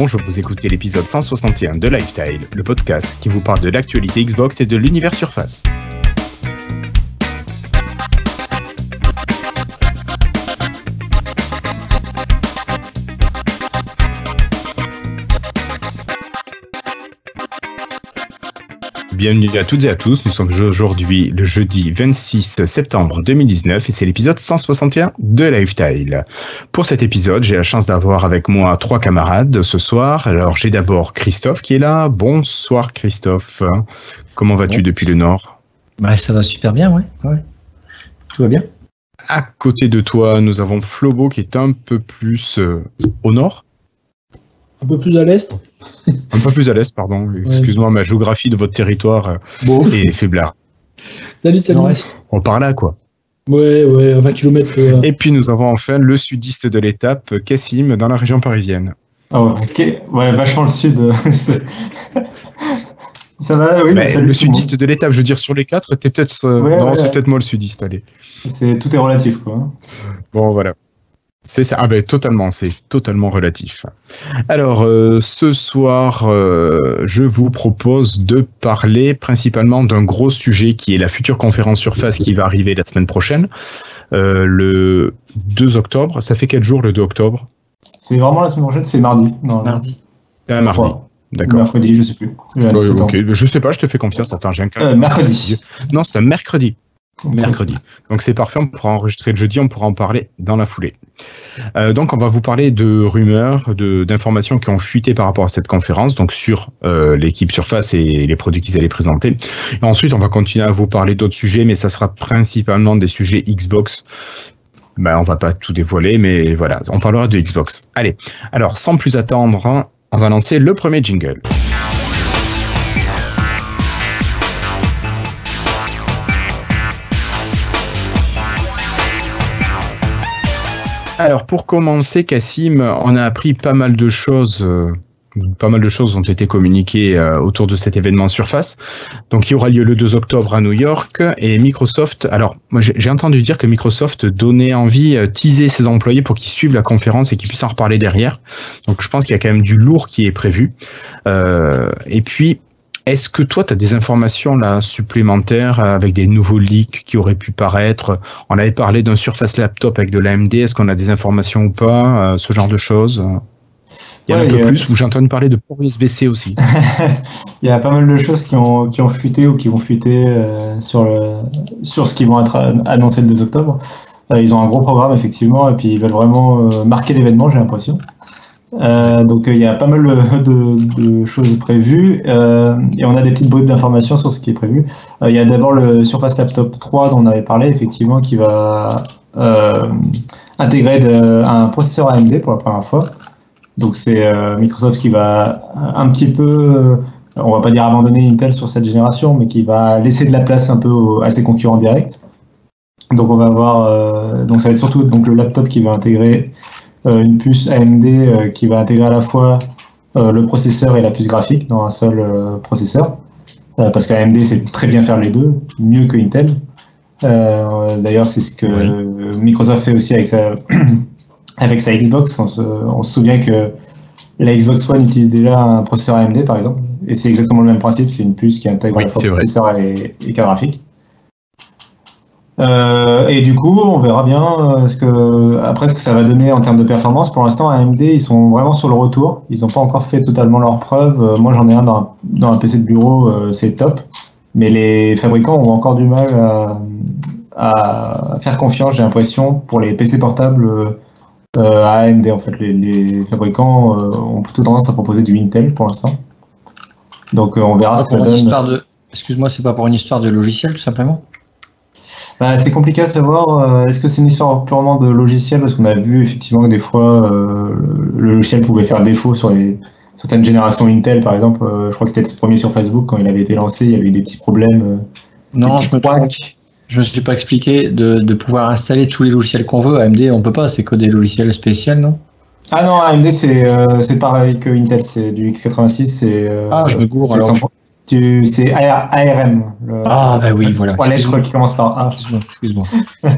Bonjour, vous écoutez l'épisode 161 de Lifestyle, le podcast qui vous parle de l'actualité Xbox et de l'univers Surface. Bienvenue à toutes et à tous, nous sommes aujourd'hui le jeudi 26 septembre 2019 et c'est l'épisode 161 de Lifestyle. Pour cet épisode, j'ai la chance d'avoir avec moi trois camarades ce soir. Alors j'ai d'abord Christophe qui est là. Bonsoir Christophe. Comment vas-tu depuis le nord? Bah, Ça va super bien, ouais. ouais. Tout va bien. À côté de toi, nous avons Flobo qui est un peu plus euh, au nord. Un peu plus à l'est Un peu plus à l'est, pardon. Excuse-moi, ma géographie de votre territoire euh, est faiblard. Salut, salut. On parle là, quoi. Ouais, ouais, 20 km. Euh. Et puis nous avons enfin le sudiste de l'étape, Cassim, dans la région parisienne. Oh, ok. Ouais, vachement le sud. Ça va, oui. le sudiste de l'étape, je veux dire, sur les quatre, t'es peut-être. Euh, non, c'est peut-être moi le sudiste, allez. C'est tout est relatif, quoi. Bon, voilà. C'est ça. Ah ben totalement, c'est totalement relatif. Alors euh, ce soir, euh, je vous propose de parler principalement d'un gros sujet qui est la future conférence Surface qui va arriver la semaine prochaine, euh, le 2 octobre. Ça fait quel jour le 2 octobre? C'est vraiment la semaine prochaine, c'est mardi. Non, mardi. Ah, mardi. D'accord. Mercredi, je sais plus. Je sais pas, je te fais confiance. Attends, j'ai un mercredi. Non, c'est un mercredi mercredi. Donc c'est parfait, on pourra enregistrer le jeudi, on pourra en parler dans la foulée. Euh, donc on va vous parler de rumeurs, d'informations qui ont fuité par rapport à cette conférence, donc sur euh, l'équipe Surface et les produits qu'ils allaient présenter. Et ensuite on va continuer à vous parler d'autres sujets, mais ça sera principalement des sujets Xbox. Ben, on va pas tout dévoiler, mais voilà, on parlera de Xbox. Allez, alors sans plus attendre, on va lancer le premier jingle. Alors pour commencer, Cassim, on a appris pas mal de choses. Euh, pas mal de choses ont été communiquées euh, autour de cet événement Surface. Donc il aura lieu le 2 octobre à New York et Microsoft. Alors moi j'ai entendu dire que Microsoft donnait envie, euh, teaser ses employés pour qu'ils suivent la conférence et qu'ils puissent en reparler derrière. Donc je pense qu'il y a quand même du lourd qui est prévu. et puis est-ce que toi, tu as des informations là supplémentaires avec des nouveaux leaks qui auraient pu paraître? On avait parlé d'un Surface Laptop avec de l'AMD. Est-ce qu'on a des informations ou pas euh, Ce genre de choses? Il y en a un peu plus, ou j'ai entendu parler de port USB-C aussi. il y a pas mal de choses qui ont, qui ont fuité ou qui vont fuiter euh, sur, le, sur ce qui vont être annoncés le 2 octobre. Euh, ils ont un gros programme, effectivement, et puis ils veulent vraiment marquer l'événement, j'ai l'impression. Euh, donc il y a pas mal de, choses prévues euh, et on a des petites brutes d'informations sur ce qui est prévu. Euh, il y a d'abord le Surface Laptop 3 dont on avait parlé effectivement qui va intégrer un processeur AMD pour la première fois. Donc c'est Microsoft qui va un petit peu, on va pas dire abandonner Intel sur cette génération, mais qui va laisser de la place un peu à ses concurrents directs. Donc on va avoir, donc ça va être surtout donc le laptop qui va intégrer euh, une puce AMD euh, qui va intégrer à la fois euh, le processeur et la puce graphique dans un seul processeur. parce qu'AMD sait très bien faire les deux, mieux que Intel. D'ailleurs, c'est ce que Microsoft fait aussi avec sa, avec sa Xbox. On se, on se, souvient que la Xbox One utilise déjà un processeur AMD, par exemple. Et c'est exactement le même principe, c'est une puce qui intègre à la fois processeur et, et carte graphique. Euh, et du coup, on verra bien euh, ce que, après ce que ça va donner en termes de performance. Pour l'instant, AMD, ils sont vraiment sur le retour. Ils n'ont pas encore fait totalement leurs preuves. Euh, moi, j'en ai un dans, un, PC de bureau, c'est top. Mais les fabricants ont encore du mal à, faire confiance, j'ai l'impression, pour les PC portables à AMD. En fait, les, fabricants ont plutôt tendance à proposer du Intel pour l'instant. Donc, on verra ce que ça donne. Excuse-moi, c'est pas pour une histoire de logiciel, tout simplement? Bah, c'est compliqué à savoir. Euh, est-ce que c'est une histoire purement de logiciel? Parce qu'on a vu effectivement que des fois, euh, le logiciel pouvait faire défaut sur les, certaines générations Intel, par exemple. Euh, je crois que c'était le premier sur Facebook quand il avait été lancé. Il y avait eu des petits problèmes. non, je me, je me suis pas expliqué de, pouvoir installer tous les logiciels qu'on veut. AMD, on peut pas. C'est que des logiciels spéciaux, non? Ah non, AMD, c'est pareil que Intel. C'est du x86. ah, je me gourre alors c'est AR- ARM. le- Ah, bah oui, voilà. Trois lettres qui commencent par A. Excuse-moi, excuse-moi.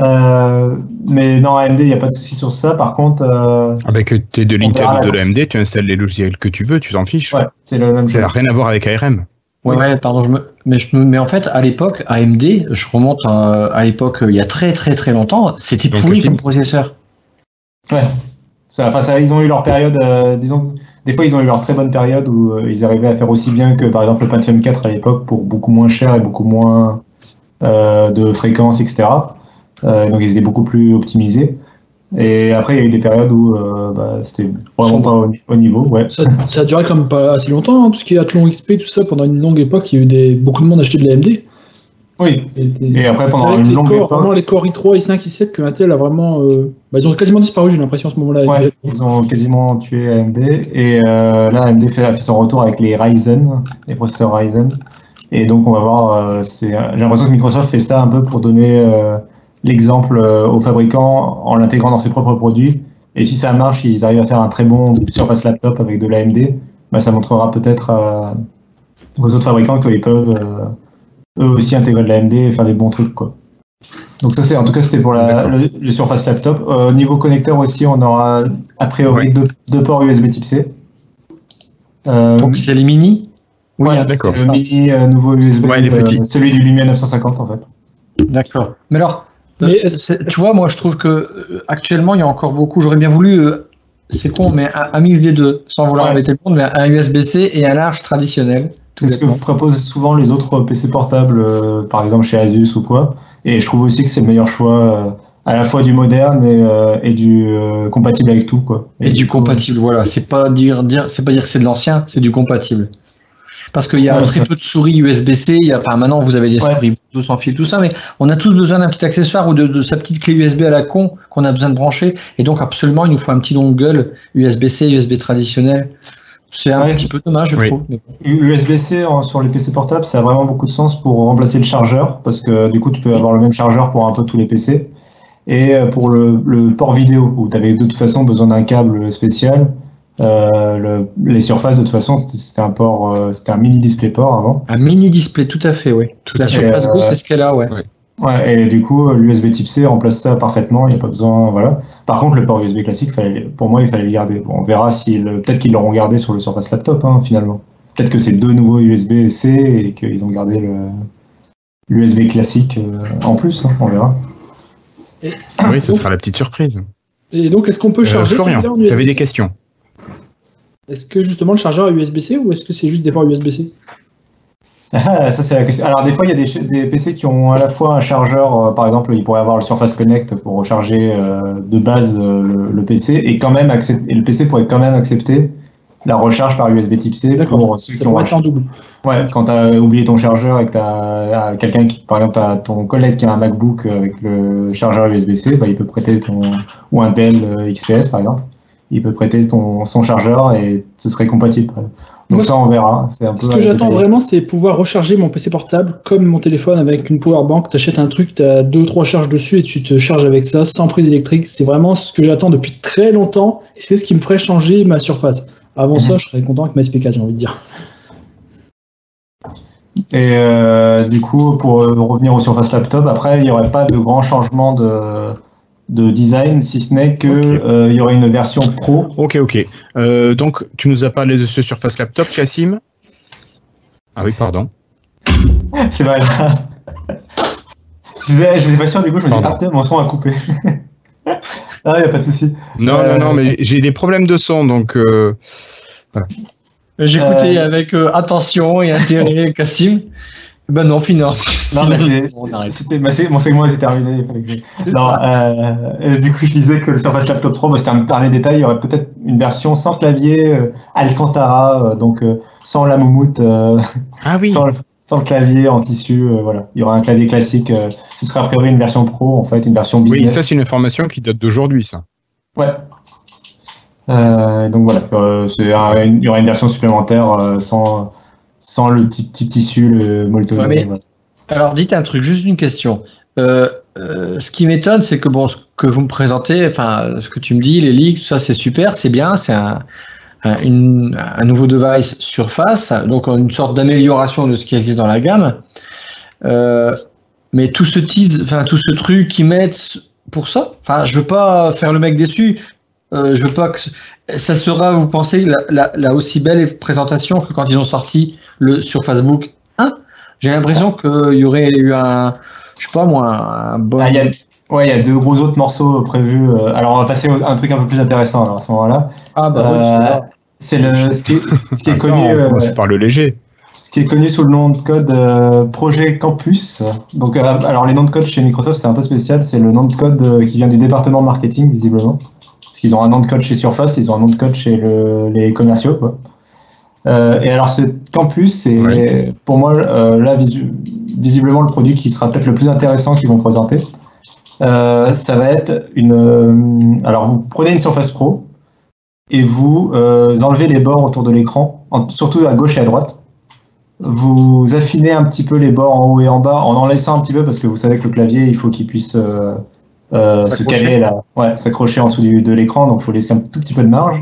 Euh, mais non, AMD, il n'y a pas de souci sur ça. Par contre, euh, Avec t'es de l'Intel ou de la- l'AMD, tu installes les logiciels que tu veux, tu t'en fiches. ouais, c'est la même Ça n'a rien à voir avec ARM. Ouais, ouais, pardon, je me... mais je me, mais en fait, à l'époque, AMD, je remonte à, à l'époque, euh, il y a très très très longtemps, c'était pourri comme processeur. Ouais. Ça, enfin, ça, ils ont eu leur période, euh, disons, des fois ils ont eu leur très bonne période où euh, ils arrivaient à faire aussi bien que par exemple le Pentium 4 à l'époque pour beaucoup moins cher et beaucoup moins euh, de fréquences, etc. Euh, donc ils étaient beaucoup plus optimisés. Et après il y a eu des périodes où bah, c'était vraiment pas au, au niveau. Ouais. Ça, ça a duré quand même pas assez longtemps, hein, tout ce qui est Athlon XP, tout ça, pendant une longue époque, il y a eu des, beaucoup de monde acheté de l'AMD. Oui. Et après pendant une les longue corps, époque, vraiment les corps i3, i5, i7 que Intel a vraiment. euh, bah, ils ont quasiment disparu, j'ai l'impression, à ce moment-là. ouais, ils ont quasiment tué AMD. Et euh, là AMD fait, a fait son retour avec les Ryzen, les processeurs Ryzen. Et donc on va voir. euh, J'ai l'impression que Microsoft fait ça un peu pour donner l'exemple aux fabricants en l'intégrant dans ses propres produits. Et si ça marche, ils arrivent à faire un très bon Surface Laptop avec de l'AMD, bah, ça montrera peut-être aux autres fabricants qu'ils peuvent eux aussi intégrer de l'AMD et faire des bons trucs. Quoi. Donc ça c'est en tout cas c'était pour la, le, le Surface Laptop. Euh, Au niveau connecteur aussi, on aura a priori Ouais. deux, deux ports USB Type C. Euh, Donc c'est les mini? Oui, ouais, c'est d'accord. Le mini euh, nouveau USB, Ouais, euh, celui du Lumia 950 en fait. D'accord. Mais alors, Mais euh, c'est- tu vois, moi je trouve que euh, actuellement il y a encore beaucoup. J'aurais bien voulu, euh, c'est con, mais un, un mix des deux, sans vouloir Ouais. embêter le monde, mais un USB-C et un large traditionnel. C'est ce que bêtement. proposent souvent les autres PC portables, euh, par exemple chez Asus ou quoi? Et je trouve aussi que c'est le meilleur choix, euh, à la fois du moderne et, euh, et du compatible avec tout, quoi. Et du compatible, voilà. C'est pas dire, dire, c'est pas dire que c'est de l'ancien, c'est du compatible. Parce qu'il y a Ouais, très peu de souris USB-C. Il y a, enfin, maintenant vous avez des Ouais. souris Bluetooth sans fil, tout ça, mais on a tous besoin d'un petit accessoire ou de, de sa petite clé USB à la con qu'on a besoin de brancher. Et donc absolument, il nous faut un petit dongle USB-C, USB traditionnel. C'est un Ouais. petit peu dommage, je Oui. trouve. USB-C en- sur les PC portables, ça a vraiment beaucoup de sens pour remplacer le chargeur, parce que du coup, tu peux avoir le même chargeur pour un peu tous les PC. Et euh, pour le, le port vidéo, où tu avais de toute façon besoin d'un câble spécial, euh, le- les surfaces, de toute façon, c'était un port, euh, c'était un mini DisplayPort avant. Un mini display, tout à fait, oui. Tout La à fait. Surface euh, Go, c'est ce qu'elle a, ouais. Ouais, et du coup, l'USB Type C remplace ça parfaitement, il n'y a pas besoin, voilà. Par contre, le port USB classique, fallait, pour moi, il fallait le garder. Bon, on verra si peut-être qu'ils l'auront gardé sur le Surface Laptop, hein, finalement. Peut-être que c'est deux nouveaux USB-C et qu'ils ont gardé le l'USB classique euh, en plus, hein, on verra. Oui, ce sera la petite surprise. Et donc, est-ce qu'on peut Euh, charger Florian, celui-là en tu avais USB? des questions. Est-ce que justement le chargeur est USB-C ou est-ce que c'est juste des ports USB-C ça, c'est la question. Alors, des fois, il y a des, PC qui ont à la fois un chargeur, euh, par exemple, ils pourraient avoir le Surface Connect pour recharger euh, de base euh, le, le PC, et quand même accept- et le PC pourrait quand même accepter la recharge par USB Type C pour ceux qui ont pourrait en double. Ouais, quand tu as oublié ton chargeur et que tu as quelqu'un qui, par exemple, t'as ton collègue qui a un MacBook avec le chargeur USB-C, bah, il peut prêter ton, ou un Dell XPS par exemple, il peut prêter ton, son chargeur et ce serait compatible. Donc Moi, ça, on verra. C'est un peu Ce que j'attends vraiment, c'est pouvoir recharger mon PC portable comme mon téléphone avec une power bank. Tu achètes un truc, tu as deux trois charges dessus et tu te charges avec ça sans prise électrique. C'est vraiment ce que j'attends depuis très longtemps et c'est ce qui me ferait changer ma surface. Avant Mhm. ça, je serais content avec ma SP4, j'ai envie de dire. Et euh, du coup, pour euh, revenir au Surface Laptop, après, il n'y aurait pas de grand changement de, de design, si ce n'est que Ok. euh, il y aurait une version pro. Ok, ok. Euh, donc, tu nous as parlé de ce Surface Laptop, Cassim Ah oui, pardon. C'est grave. Je n'étais pas sûr, du coup, je me dis, ah mon son a coupé. ah, il n'y a pas de souci. Non, Euh, non, non, mais j'ai des problèmes de son, donc... euh, J'écoutais Euh, avec euh, attention et intérêt Cassim. Ben non, finalement. Non, c'était, bah, c'est- mon segment était terminé. que Non, euh, du coup, je disais que le Surface Laptop Pro, bah, c'était un dernier détail. Il y aurait peut-être une version sans clavier euh, Alcantara, euh, donc euh, sans la moumoute, euh, Ah oui sans, le, sans le clavier en tissu. euh, voilà, il y aura un clavier classique. euh, ce serait a priori une version pro, en fait, une version Oui, business. ça c'est une information qui date d'aujourd'hui, ça. Ouais. Euh, donc voilà, euh, il y aura une version supplémentaire euh, sans, sans le petit, petit tissu, le Molto. Ouais, mais- voilà. Alors, dites un truc, juste une question. Euh, euh, ce qui m'étonne, c'est que bon, ce que vous me présentez, enfin, ce que tu me dis, les leaks, tout ça, c'est super, c'est bien, c'est un, un, une- un nouveau device Surface, donc une sorte d'amélioration de ce qui existe dans la gamme. Euh, mais tout ce tease, enfin tout ce truc qu'ils mettent pour ça, enfin je veux pas faire le mec déçu. Je veux pas que ça sera, vous pensez, la, la- la aussi belle présentation que quand ils ont sorti le sur Facebook 1. J'ai l'impression qu'il y aurait eu un, je sais pas moi, un bon. Ah, il y a, ouais, il y a deux gros autres morceaux prévus. euh, Alors, on va passer à un truc un peu plus intéressant alors, à ce moment-là. Ah bah oui, Euh, c'est le ce qui est, ce qui est Attends, connu. on euh, commence par le léger. ce qui est connu sous le nom de code euh, Projet Campus. Donc, euh, alors les noms de code chez Microsoft, c'est un peu spécial. C'est le nom de code euh, qui vient du département de marketing, visiblement. Parce qu'ils ont un nom de code chez Surface, ils ont un nom de code chez le- les commerciaux. Quoi. Euh, et alors, ce campus, c'est Ouais. pour moi, euh, là, visu- visiblement, le produit qui sera peut-être le plus intéressant qu'ils vont présenter. Euh, ça va être une. alors, vous prenez une Surface Pro et vous enlevez les bords autour de l'écran, surtout à gauche et à droite vous affinez un petit peu les bords en haut et en bas en en laissant un petit peu parce que vous savez que le clavier il faut qu'il puisse se caler là, ouais, s'accrocher en dessous de l'écran donc il faut laisser un tout petit peu de marge.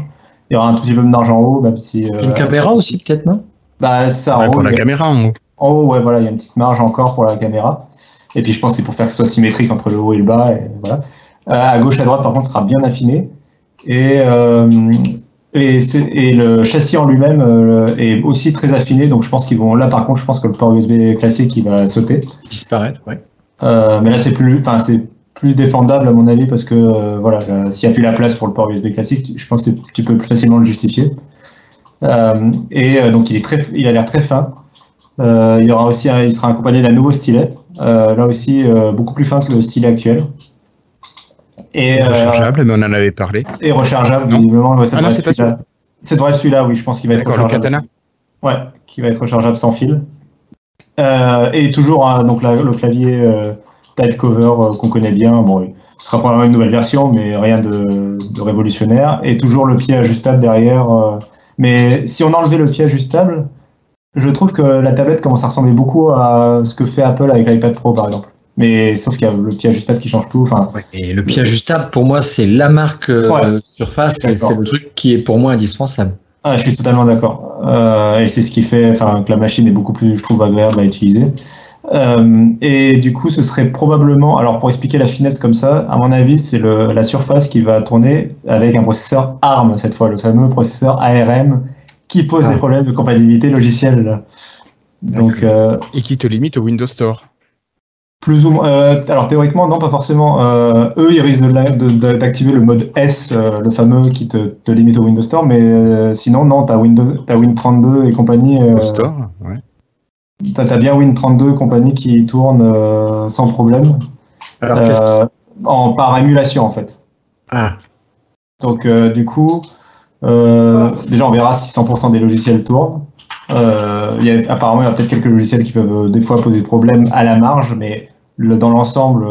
Il y aura un tout petit peu de marge en haut, même si. euh, Une caméra aussi peut-être non? Bah ça Ouais, en, haut, pour la a- caméra en haut. en haut, ouais, voilà, il y a une petite marge encore pour la caméra. Et puis je pense que c'est pour faire que ce soit symétrique entre le haut et le bas. Et voilà. Euh, à gauche, à droite, par contre, ce sera bien affiné. Et, euh, et, c'est- et le châssis en lui-même euh, est aussi très affiné. Donc je pense qu'ils vont. Là, par contre, je pense que le port USB classique il va sauter. Disparaître, ouais. Euh, mais là, c'est plus, enfin, c'est plus défendable à mon avis parce que euh, voilà, là, s'il n'y a plus la place pour le port USB classique, je pense que tu peux plus facilement le justifier. Euh, et euh, donc, il est très, il a l'air très fin. Euh, il y aura aussi, il sera accompagné d'un nouveau stylet, là aussi beaucoup plus fin que le stylet actuel. Et, Rechargeable, mais on en avait parlé. et rechargeable, Non. visiblement. ça Ah devrait c'est être celui-là. Oui, je pense qu'il va être le rechargeable. katana. Ouais, qui va être rechargeable sans fil. Et toujours hein, donc la- le clavier type cover euh, qu'on connaît bien. Bon, ce sera probablement une nouvelle version, mais rien de, de révolutionnaire. Et toujours le pied ajustable derrière. euh. mais si on enlevait le pied ajustable, je trouve que la tablette commence à ressembler beaucoup à ce que fait Apple avec l'iPad Pro, par exemple. Mais sauf qu'il y a le pied ajustable qui change tout. Enfin, Et le pied ajustable, pour moi, c'est la marque euh, Ouais. Surface, c'est le truc qui est pour moi indispensable. Ah, je suis totalement d'accord. Euh, et c'est ce qui fait que la machine est beaucoup plus, je trouve, agréable à utiliser. Euh, et du coup, ce serait probablement, alors pour expliquer la finesse comme ça, à mon avis, c'est le- la surface qui va tourner avec un processeur ARM cette fois, le fameux processeur ARM qui pose Ah. des problèmes de compatibilité logicielle. Donc, euh, Et qui te limite au Windows Store. plus ou moins. euh, alors théoriquement, non, pas forcément. Euh, eux, ils risquent de- de- d'activer le mode S, euh, le fameux qui te, te limite au Windows Store, mais euh, sinon, non, t'as Windows, t'as Win32 et compagnie. euh, Store, ouais. T'as t'as bien Win32 et compagnie qui tourne euh, sans problème, Alors, euh, en, par émulation en fait. Ah. Donc euh, du coup, déjà on verra si 100% des logiciels tournent. Y a, apparemment, il y a peut-être quelques logiciels qui peuvent des fois poser problème à la marge, mais le- dans l'ensemble,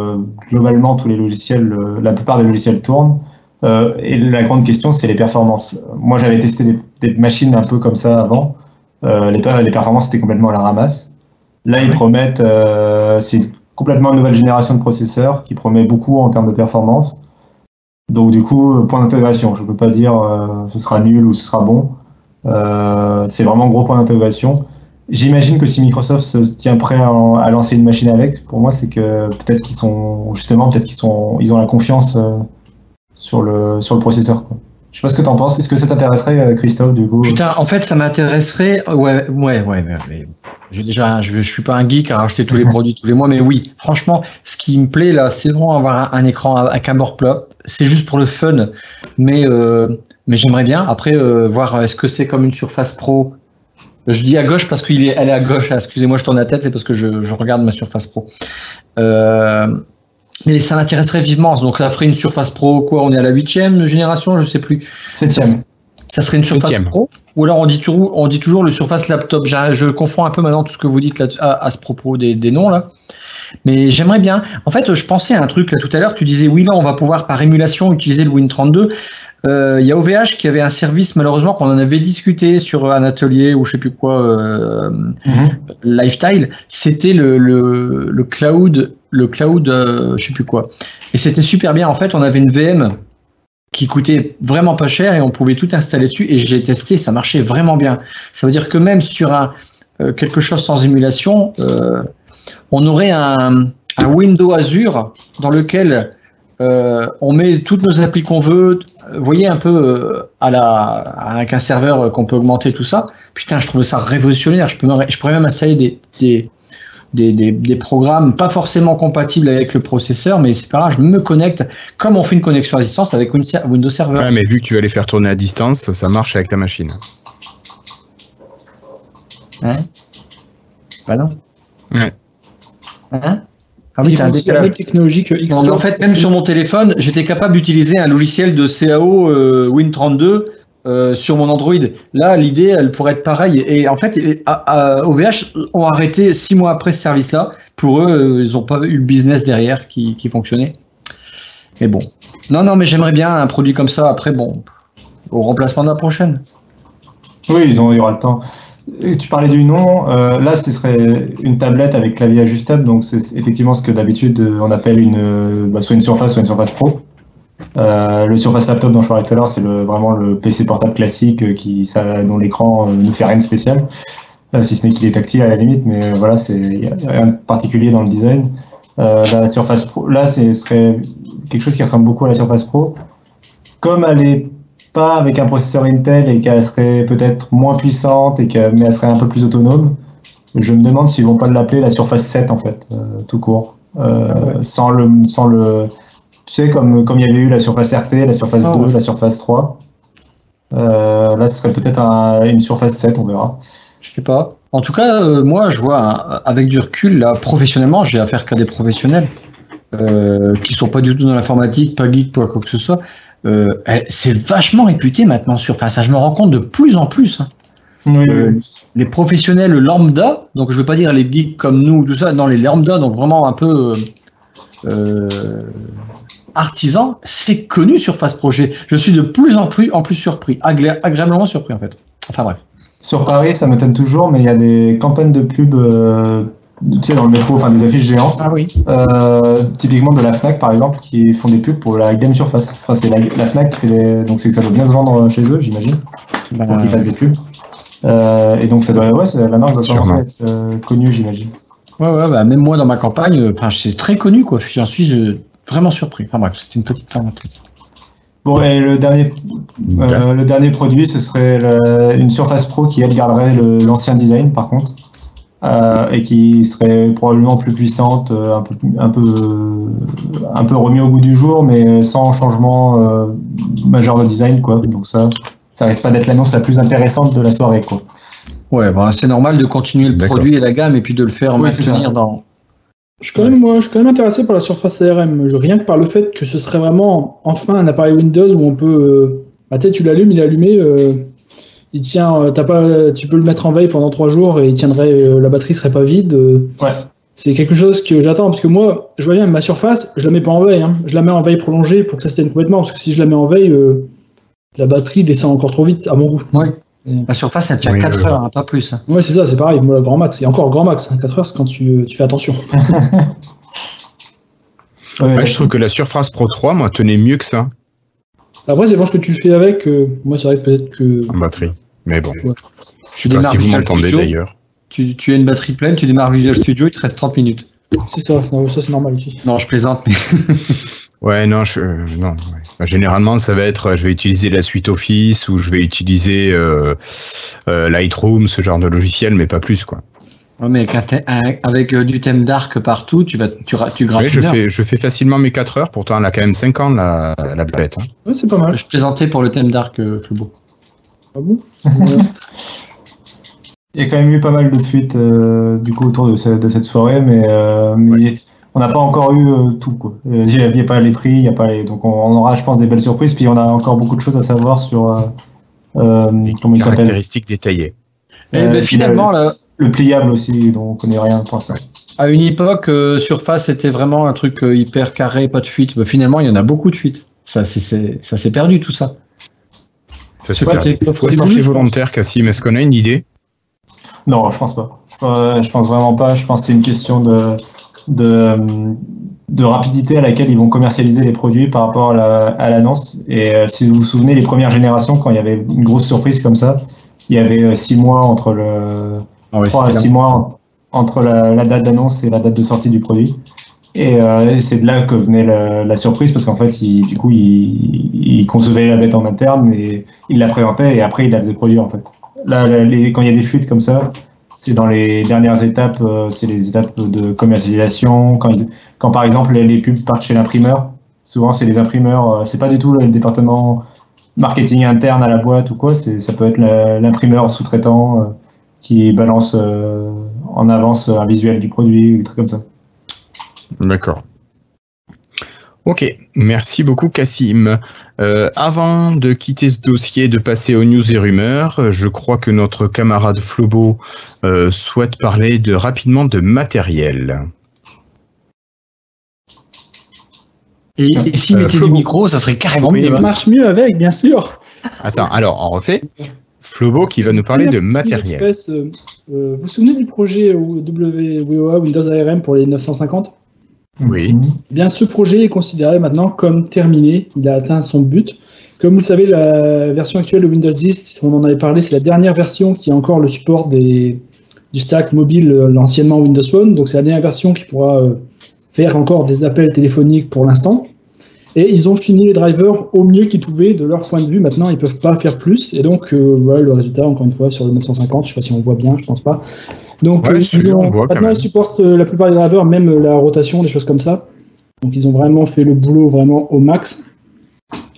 globalement, tous les logiciels, la plupart des logiciels tournent. Et la grande question, c'est les performances. Moi, j'avais testé des, des machines un peu comme ça avant. Euh, les, per- les performances étaient complètement à la ramasse. Là, ils promettent, euh, c'est complètement une nouvelle génération de processeurs qui promet beaucoup en termes de performance. Donc, du coup, euh, point d'intégration. Je ne peux pas dire euh, ce sera nul ou ce sera bon. Euh, c'est vraiment gros point d'interrogation. J'imagine que si Microsoft se tient prêt à, à lancer une machine avec, pour moi, c'est que peut-être qu'ils sont justement, peut-être qu'ils sont, ils ont la confiance euh, sur le sur le processeur. Quoi. Je sais pas ce que t'en penses. Est-ce que ça t'intéresserait, euh, Christophe, du coup Putain, en fait, ça m'intéresserait. Ouais, ouais, ouais. mais- mais j'ai déjà, je, je suis pas un geek à racheter tous les produits tous les mois, mais oui, franchement, ce qui me plaît là, c'est vraiment avoir un, un écran avec un bord plat. C'est juste pour le fun, mais euh, mais j'aimerais bien après euh, voir est-ce que c'est comme une Surface Pro? Je dis à gauche parce qu'elle est, elle est à gauche. ah, Excusez-moi, je tourne la tête, c'est parce que je, je regarde ma Surface Pro. Euh, mais ça m'intéresserait vivement. Donc ça ferait une Surface Pro quoi On est à la huitième génération, je sais plus. Septième. Ça serait une Surface Septième. Pro Ou alors on dit, toujours, on dit toujours le Surface Laptop. Je confonds un peu maintenant tout ce que vous dites là, à, à ce propos des, des noms là. Mais j'aimerais bien. En fait, je pensais à un truc là tout à l'heure. Tu disais oui, là, on va pouvoir par émulation utiliser le Win32. Euh, Il y a OVH qui avait un service, malheureusement, qu'on en avait discuté sur un atelier ou je sais plus quoi, euh, Mhm. Lifestyle. C'était le, le, le cloud, le cloud, euh, je sais plus quoi. Et c'était super bien. En fait, on avait une VM qui coûtait vraiment pas cher et on pouvait tout installer dessus et j'ai testé, ça marchait vraiment bien. Ça veut dire que même sur euh, quelque chose sans émulation, euh, on aurait un, un, Windows Azure dans lequel euh, on met toutes nos applis qu'on veut. Vous voyez un peu à la, avec un serveur qu'on peut augmenter tout ça. Putain, je trouve ça révolutionnaire. Je, pourrais même installer des des, des, des, programmes pas forcément compatibles avec le processeur, mais c'est pas grave, je me connecte comme on fait une connexion à distance avec Windows Server. Ouais, mais vu que tu vas les faire tourner à distance, ça marche avec ta machine. Hein? Bah non. Ouais. Hein? Ah oui, t'as un décalage. même technologie que X. Donc, en fait, même sur mon téléphone, j'étais capable d'utiliser un logiciel de CAO euh, Win32 euh, sur mon Android. Là, l'idée, elle pourrait être pareille. Et en fait, OVH ont arrêté six mois après ce service-là. Pour eux, euh, ils n'ont pas eu le business derrière qui, fonctionnait. Mais bon. Non, non, mais j'aimerais bien un produit comme ça. Après, bon, au remplacement de la prochaine. Oui, il y aura le temps. Tu parlais du nom. euh, là, ce serait une tablette avec clavier ajustable. Donc, c'est effectivement ce que d'habitude on appelle bah, soit une Surface, soit une Surface Pro. Euh, le Surface Laptop dont je parlais tout à l'heure, c'est le, vraiment le PC portable classique euh, qui, ça, dont l'écran euh, ne fait rien de spécial, si ce n'est qu'il est tactile à la limite. Mais voilà, il y a rien de particulier dans le design. La Surface Pro, là, ce serait quelque chose qui ressemble beaucoup à la Surface Pro. Comme elle est pas avec un processeur Intel et qu'elle serait peut-être moins puissante et que, mais elle serait un peu plus autonome. Je me demande s'ils vont pas l'appeler la Surface 7 en fait, euh, tout court, Euh, sans le, sans le, tu sais comme comme il y avait eu la Surface RT, la Surface Ah 2, ouais. la Surface 3. Euh, là, ce serait peut-être un- une Surface 7, on verra. Je sais pas. En tout cas, euh, moi, je vois un- avec du recul, là, professionnellement, j'ai affaire qu'à des professionnels euh, qui sont pas du tout dans l'informatique, pas geek, pas quoi que ce soit. Euh, elle- c'est vachement réputé maintenant sur. Enfin, ça, je me rends compte de plus en plus. hein. Oui, Euh, Les professionnels lambda, donc je veux pas dire les geeks comme nous, tout ça, non, les lambda, donc vraiment un peu euh, euh, artisans, c'est connu sur Face Projet. Je suis de plus en plus, en plus surpris, agré- agréablement surpris en fait. Enfin bref. Sur Paris, ça m'étonne toujours, mais il y a des campagnes de pub, euh, tu sais, dans le métro, enfin des affiches géantes. Ah oui. Euh, typiquement de la Fnac par exemple qui font des pubs pour la gamme Surface. Enfin c'est la, la Fnac qui fait des... donc c'est que ça doit bien se vendre chez eux j'imagine pour qu'ils fassent des pubs. Euh, et donc ça doit ouais la marque doit commencer à Sûrement. être euh, connue j'imagine. Ouais, ouais, bah, même moi dans ma campagne, euh, c'est très connu, quoi. J'en suis euh, vraiment surpris. Enfin bref, c'était une petite parenthèse. Bon et le dernier euh, le dernier produit ce serait le- une Surface Pro qui elle garderait l'ancien design par contre. Euh, et qui serait probablement plus puissante, euh, un peu, un peu, un peu remis au goût du jour, mais sans changement euh, majeur de design, quoi. Donc ça, ça risque pas d'être l'annonce la plus intéressante de la soirée, quoi. Ouais, bah, c'est normal de continuer le produit et la gamme et puis de le faire Oui, maintenir dans. Je suis, quand même, moi, je suis quand même intéressé par la Surface ARM. Je- Rien que par le fait que ce serait vraiment enfin un appareil Windows où on peut. Euh, bah, tu sais, tu l'allumes, il est allumé. euh, il tient, euh, t'as pas, tu peux le mettre en veille pendant trois jours et il tiendrait, euh, la batterie serait pas vide. euh. Ouais. C'est quelque chose que j'attends parce que moi, je vois bien ma Surface, je la mets pas en veille. hein. Je la mets en veille prolongée pour que ça se tienne complètement parce que si je la mets en veille, euh, la batterie descend encore trop vite à mon goût. La surface, elle tient Oui, 4 oui. heures, hein, pas plus. hein. Ouais, c'est ça, c'est pareil. Moi, le grand max, et encore grand max. hein, 4 heures, c'est quand tu, tu fais attention. Ouais, Ouais, je trouve que la Surface Pro 3, moi, tenait mieux que ça Après, c'est voir ce que tu fais avec. euh, moi, c'est vrai que peut-être que. en batterie. Mais bon, Ouais. je sais pas si vous Visual m'entendez Studio, d'ailleurs. Tu, tu as une batterie pleine, tu démarres Visual Studio, il te reste 30 minutes. C'est ça, ça, ça, c'est normal ici. Non, je plaisante, mais Ouais, non, je, euh, non. ouais. Généralement, ça va être, euh, je vais utiliser la suite Office ou je vais utiliser euh, euh, Lightroom, ce genre de logiciel, mais pas plus, quoi. Ouais, mais avec, euh, du thème dark partout, tu vas tu, tu grattes Ouais, je fais, je fais facilement mes 4 heures, pourtant elle a quand même 5 ans, la, la bête. hein. Ouais, c'est pas mal. Je plaisantais pour le thème dark, euh, Flobo. Ah bon? Il y a quand même eu pas mal de fuites euh, du coup autour de, ce- de cette soirée, mais, euh, mais on n'a pas encore eu euh, tout. quoi. Euh, Il n'y a, il y a pas les prix, il y a pas les... donc on, on aura, je pense, des belles surprises. Puis on a encore beaucoup de choses à savoir sur euh, euh, Les comment il s'appelle, caractéristiques détaillées. Et Euh, ben, finalement, là, le pliable aussi, dont on connaît rien pour ça. à une époque, euh, Surface c'était vraiment un truc hyper carré, pas de fuite. Bah, finalement, il y en a beaucoup de fuites. Ça c'est- c'est ça s'est perdu tout ça. Ça se Ouais, perd. t'es- Est-ce que c'est volontaire, Cassim Est-ce qu'on a une idée? Non, je pense pas. Je, euh, je pense vraiment pas. Je pense que c'est une question de, de, de rapidité à laquelle ils vont commercialiser les produits par rapport à l'annonce. et euh, si vous vous souvenez, les premières générations, quand il y avait une grosse surprise comme ça, il y avait six mois entre le ah à six mois entre la, date d'annonce et la date de sortie du produit. Et, c'est de là que venait la, surprise parce qu'en fait, il, du coup, il, concevait la bête en interne et il la présentait et après il la faisait produire en fait. Là, quand il y a des fuites comme ça, c'est dans les dernières étapes, euh, c'est les étapes de commercialisation. Quand, quand par exemple les, pubs partent chez l'imprimeur, souvent c'est les imprimeurs, euh, c'est pas du tout le département marketing interne à la boîte ou quoi, ça peut être l'imprimeur sous-traitant euh, qui balance en avance un visuel du produit, des trucs comme ça. D'accord. Ok, merci beaucoup Cassim. Euh, avant de quitter ce dossier, de passer aux news et rumeurs, je crois que notre camarade Flobo euh, souhaite parler de, rapidement de matériel. Et, s'il euh, mettait du micro, ça serait carrément mieux. Ça marche mieux avec, bien sûr. Attends, alors on refait. Flobo qui va nous parler de matériel. vous vous souvenez du projet WOA Windows ARM pour les 950 oui. Eh bien, ce projet est considéré maintenant comme terminé. Il a atteint son but. Comme vous le savez, la version actuelle de Windows 10, on en avait parlé, c'est la dernière version qui a encore le support du stack mobile, euh, l'anciennement Windows Phone. Donc, c'est la dernière version qui pourra euh, faire encore des appels téléphoniques pour l'instant. Et ils ont fini les drivers au mieux qu'ils pouvaient de leur point de vue. Maintenant, ils ne peuvent pas faire plus. Et donc, euh, voilà le résultat, encore une fois, sur le 950. Je ne sais pas si on voit bien, je ne pense pas. Donc, euh, maintenant, ils supportent euh, la plupart des drivers, même euh, la rotation, des choses comme ça. Donc, ils ont vraiment fait le boulot vraiment au max.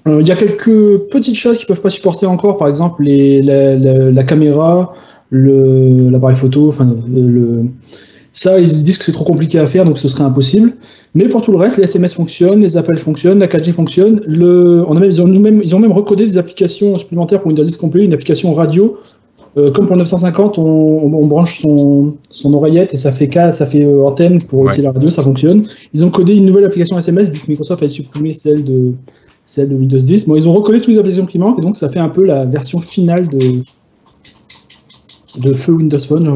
Il y a quelques petites choses qu'ils peuvent pas supporter encore, par exemple les, la, caméra, l'appareil photo, enfin le, ça ils disent que c'est trop compliqué à faire, donc ce serait impossible. Mais pour tout le reste, les SMS fonctionnent, les appels fonctionnent, la 4G fonctionne. Le, on a même, ils, ont même, ils ont même recodé des applications supplémentaires pour Windows 10 complet, une application radio euh, comme pour 950, on, branche son, oreillette et ça fait cas, ça fait euh, antenne pour utiliser la radio, ça fonctionne. Ils ont codé une nouvelle application SMS vu que Microsoft avait supprimé celle de celle de Windows 10. Bon, ils ont recodé toutes les applications qui manquent et donc ça fait un peu la version finale de de feu Windows Phone.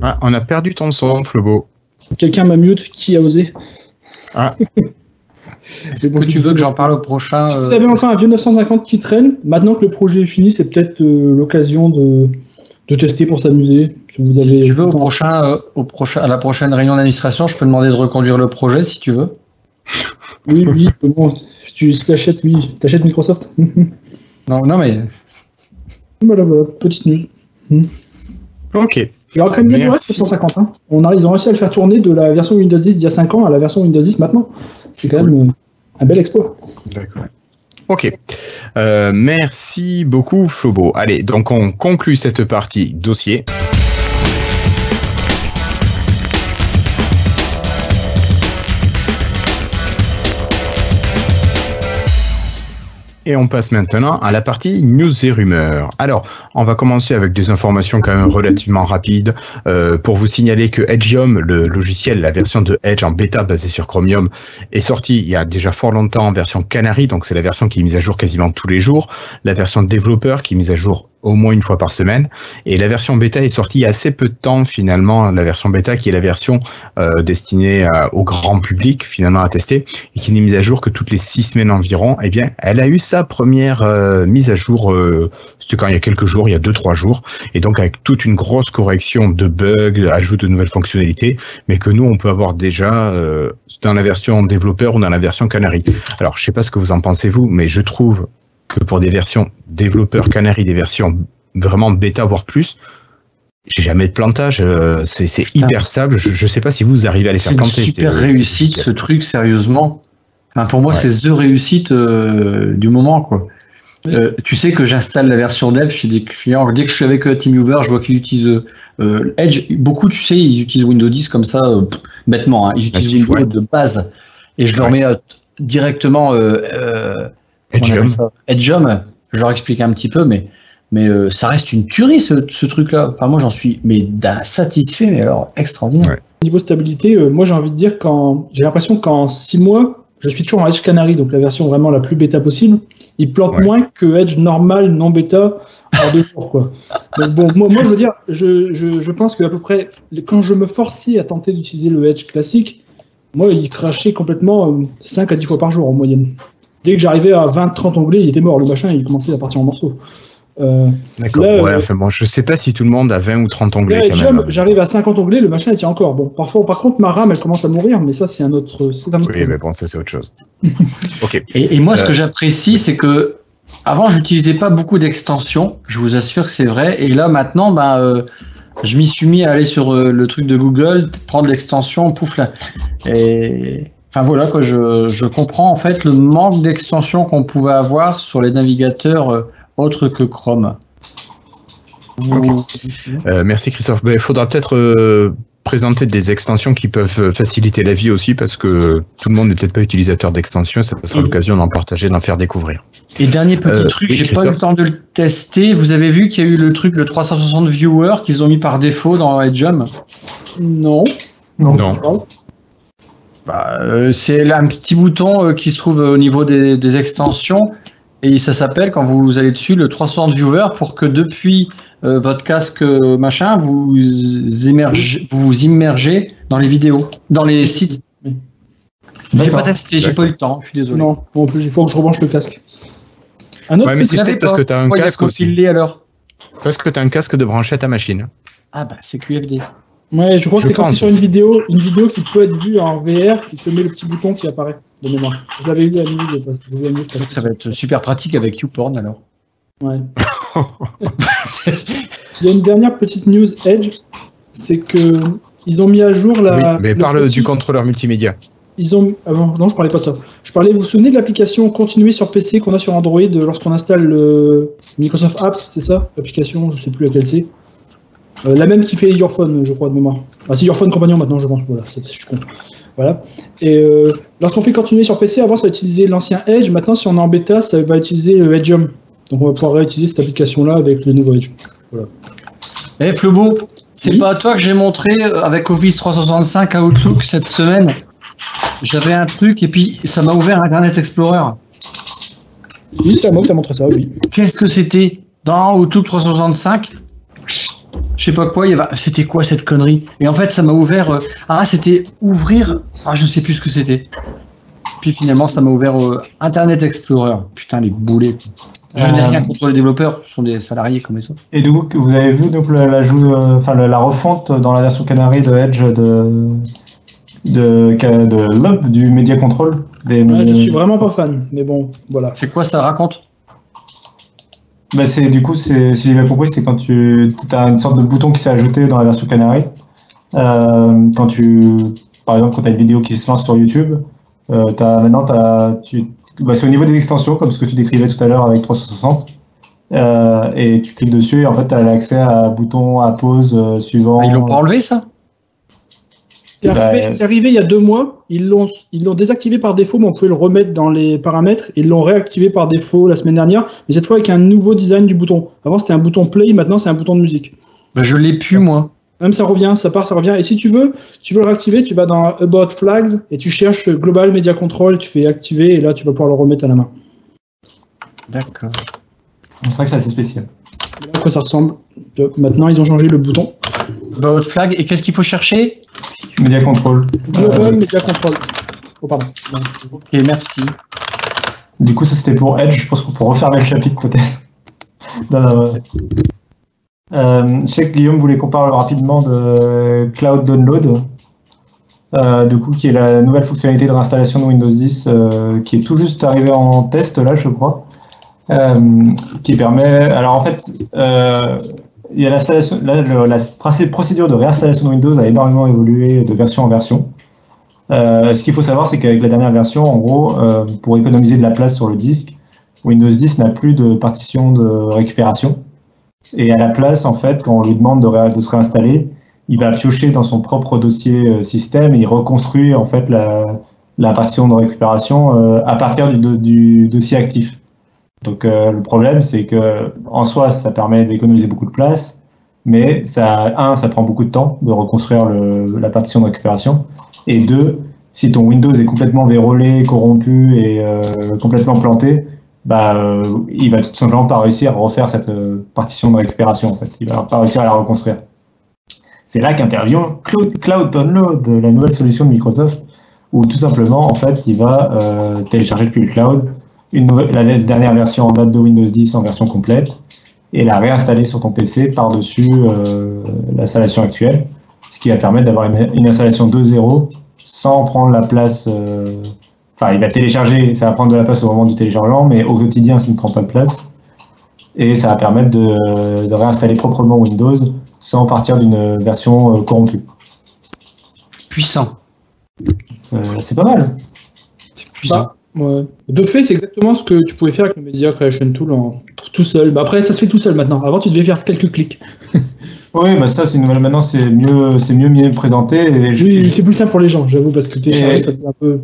Ah, on a perdu ton son, Flobo. Quelqu'un m'a mute, qui a osé? Ah. Est-ce que tu veux que j'en parle au prochain Si vous avez encore un vieux 950 qui traîne, maintenant que le projet est fini, c'est peut-être euh, l'occasion de, tester pour s'amuser. Si vous avez tu veux au prochain, euh, au prochain, à la prochaine réunion d'administration, je peux demander de reconduire le projet si tu veux. Oui, oui. bon, si tu t'achètes, oui, t'achètes Microsoft. non, non mais. Voilà, voilà, petite news. Hmm. Ok. Il y aura quand même bien 150. Hein. On a, ils ont réussi à le faire tourner de la version Windows 10 d'il y a 5 ans à la version Windows 10 maintenant. C'est quand même euh, un bel exploit. D'accord. Ok. Euh, merci beaucoup, Flobo. Allez, donc on conclut cette partie dossier. Et on passe maintenant à la partie news et rumeurs. Alors, on va commencer avec des informations quand même relativement rapides euh, pour vous signaler que Edgeium, le logiciel, la version de Edge en bêta basée sur Chromium, est sortie il y a déjà fort longtemps en version Canary, donc c'est la version qui est mise à jour quasiment tous les jours. La version développeur qui est mise à jour au moins une fois par semaine. Et la version bêta est sortie il y a assez peu de temps finalement, la version bêta qui est la version euh, destinée euh, au grand public finalement à tester et qui n'est mise à jour que toutes les six semaines environ. Eh bien, elle a eu sa première euh, mise à jour, c'était quand il y a quelques jours, il y a deux trois jours, et donc avec toute une grosse correction de bugs, ajout de nouvelles fonctionnalités, mais que nous on peut avoir déjà dans la version développeur ou dans la version Canary. Alors, je sais pas ce que vous en pensez vous, mais je trouve que pour des versions développeurs Canary, des versions vraiment bêta voire plus, j'ai jamais de plantage. Euh, c'est hyper stable. Je, sais pas si vous arrivez à les faire planter. C'est une super réussite ce truc, sérieusement. pour moi, c'est the réussite euh, du moment, quoi. Euh, tu sais que j'installe la version dev chez des clients. Dès que je suis avec TeamViewer, je vois qu'ils utilisent Edge. Beaucoup, tu sais, ils utilisent Windows 10 comme ça, bêtement. Hein. Ils utilisent Windows de base. Et je leur mets directement Edgeum. je leur explique un petit peu, mais, mais euh, ça reste une tuerie ce, truc-là. Enfin, moi j'en suis mais satisfait, mais alors extraordinaire. Niveau stabilité, euh, moi j'ai envie de dire quand j'ai l'impression qu'en 6 mois, je suis toujours en Edge Canary, donc la version vraiment la plus bêta possible. Il plante moins que Edge normal non bêta en deux jours, quoi. Donc bon, moi, moi, je veux dire, je, je, je pense qu'à peu près, quand je me forçais à tenter d'utiliser le Edge classique, moi, il crachait complètement euh, 5 à 10 fois par jour en moyenne. Dès que j'arrivais à 20-30 onglets, il était mort. Le machin, il commençait à partir en morceaux. Euh, D'accord. Ouais, euh, enfin, bon, je sais pas si tout le monde a 20 ou 30 onglets là, quand Jump, même. j'arrive à 50 onglets, le machin, il tient encore. Bon, parfois, par contre, ma RAM, elle commence à mourir, mais ça, c'est un autre, c'est un autre Oui, problème. mais bon, ça c'est autre chose. ok. Et, et moi, ce Euh. que j'apprécie, c'est que avant, j'utilisais pas beaucoup d'extensions. Je vous assure que c'est vrai. Et là, maintenant, bah, euh, je m'y suis mis à aller sur euh, le truc de Google, prendre l'extension, pouf là. Et enfin voilà quoi, je, je comprends en fait le manque d'extensions qu'on pouvait avoir sur les navigateurs euh, autres que Chrome. Vous- Euh, merci Christophe. Ben, Il faudra peut-être euh, présenter des extensions qui peuvent euh, faciliter la vie aussi parce que tout le monde n'est peut-être pas utilisateur d'extensions. Ça sera l'occasion d'en partager, d'en faire découvrir. Et dernier petit Euh, truc, oui, j'ai pas eu le temps de le tester. Vous avez vu qu'il y a eu le truc, le 360 viewers qu'ils ont mis par défaut dans Edgem. Non. Non. Non. Bah, euh, c'est là un petit bouton euh, qui se trouve au niveau des, des extensions et ça s'appelle quand vous allez dessus le 360 viewer pour que depuis euh, votre casque machin vous immergez, vous immergez dans les vidéos, dans les sites. J'ai pas testé, j'ai pas eu le temps, je suis désolé. Non, bon, en plus, il faut que je rebranche le casque. Un autre Ouais, mais c'est peut-être parce pas. que tu as un Pourquoi il a casque aussi. alors? Parce que tu as un casque de brancher à ta machine. Ah bah c'est QFD. Ouais, je crois que c'est quand sur une vidéo, une vidéo qui peut être vue en VR, qui te met le petit bouton qui apparaît de mémoire. Je l'avais vu à minuit, je l'heure. Ça va être super pratique avec YouPorn alors. Ouais. Il y a une dernière petite news Edge, c'est que ils ont mis à jour la. oui, mais le parle petit- du contrôleur multimédia. Ils ont. ah bon, non, je parlais pas de ça. Je parlais. Vous vous souvenez de l'application continuer sur PC qu'on a sur Android euh, lorsqu'on installe le Microsoft Apps, c'est ça? L'application, je sais plus laquelle c'est. Euh, la même qui fait Your Phone, je crois de mémoire. Ah, c'est Your Phone Companion maintenant, je pense. Voilà, c'est- je suis con. Voilà. Et euh, lorsqu'on fait continuer sur PC, avant ça utilisait l'ancien Edge. Maintenant, si on est en bêta, ça va utiliser le Edgeium. Donc on va pouvoir réutiliser cette application-là avec le nouveau Edge. Eh Flobo, c'est Oui. pas à toi que j'ai montré euh, avec Office 365 Outlook cette semaine. J'avais un truc et puis ça m'a ouvert Internet Explorer. Oui, c'est à moi qui t'a montré ça, oui. Qu'est-ce que c'était dans Outlook 365 Je sais pas quoi, il y avait... c'était quoi cette connerie? Et en fait, ça m'a ouvert. euh, Ah, c'était ouvrir. Ah, je sais plus ce que c'était. Puis finalement, ça m'a ouvert euh, Internet Explorer. Putain, les boulets. Je n'ai Euh, rien contre les développeurs, ce sont des salariés comme les autres. Et du coup, que vous avez vu donc euh, enfin le- la refonte dans la version Canary de Edge de de, de, de l'UP du Media Control. Des, Ouais, je suis vraiment pas fan, mais bon, voilà. C'est quoi ça raconte? Bah, c'est du coup, c'est si j'ai bien compris, c'est quand tu as une sorte de bouton qui s'est ajouté dans la version Canary. Euh, quand tu, par exemple, quand tu as une vidéo qui se lance sur YouTube, euh, as, maintenant t'as, tu, bah, c'est au niveau des extensions, comme ce que tu décrivais tout à l'heure avec 360. Euh, et tu cliques dessus et en fait tu as l'accès à bouton à pause euh, suivant. Ah, Ils l'ont pas enlevé ça? C'est arrivé, c'est arrivé il y a deux mois. Ils l'ont, ils l'ont désactivé par défaut, mais on pouvait le remettre dans les paramètres. Ils l'ont réactivé par défaut la semaine dernière, mais cette fois avec un nouveau design du bouton. Avant c'était un bouton play, maintenant c'est un bouton de musique. bah, Je l'ai plus moi. Même ça revient, ça part, ça revient. Et si tu veux, tu veux le réactiver, tu vas dans About Flags et tu cherches Global Media Control, tu fais activer et là tu vas pouvoir le remettre à la main. D'accord. C'est vrai que c'est assez spécial. À quoi ça ressemble? Maintenant ils ont changé le bouton. Votre flag, et qu'est-ce qu'il faut chercher? Media Control. Global Media Control. Oh pardon. Ok, merci. Du coup, ça c'était pour Edge, je pense qu'on peut refermer le chapitre peut-être. Non, non, ouais. Euh, je sais que Guillaume voulait qu'on parle rapidement de Cloud Download, euh, du coup, qui est la nouvelle fonctionnalité de réinstallation de Windows 10, euh, qui est tout juste arrivée en test là, je crois, euh, qui permet. Alors en fait, euh, il y a l'installation, la princi- procédure de réinstallation de Windows a énormément évolué de version en version. Euh, ce qu'il faut savoir, c'est qu'avec la dernière version, en gros, euh, pour économiser de la place sur le disque, Windows 10 n'a plus de partition de récupération. Et à la place, en fait, quand on lui demande de, se réinstaller, il va piocher dans son propre dossier euh, système et il reconstruit en fait la, la partition de récupération euh, à partir du dossier actif. Donc euh, le problème, c'est que en soi, ça permet d'économiser beaucoup de place, mais ça, un, ça prend beaucoup de temps de reconstruire la partition de récupération, et deux, si ton Windows est complètement vérolé, corrompu et euh, complètement planté, bah, euh, il va tout simplement pas réussir à refaire cette partition de récupération. En fait, il va pas réussir à la reconstruire. C'est là qu'intervient Cloud, Cloud Download, la nouvelle solution de Microsoft, où tout simplement, en fait, il va télécharger depuis le cloud une nouvelle, la dernière version en date de Windows 10 en version complète et la réinstaller sur ton PC par-dessus euh, l'installation actuelle, ce qui va permettre d'avoir une, une, installation 2.0 sans prendre la place. Euh, enfin, il va télécharger, ça va prendre de la place au moment du téléchargement, mais au quotidien, ça ne prend pas de place. Et ça va permettre de, de réinstaller proprement Windows sans partir d'une version euh, corrompue. Puissant. Euh, c'est pas mal. C'est puissant. Ouais. De fait, c'est exactement ce que tu pouvais faire avec le Media Creation Tool en, tout seul. Bah, après, ça se fait tout seul maintenant. Avant, tu devais faire quelques clics. oui, bah ça, c'est une nouvelle. Maintenant, c'est mieux, c'est mieux, mieux présenté. Et je... Oui, c'est plus simple pour les gens, j'avoue, parce que télécharger, et... ça c'est un peu.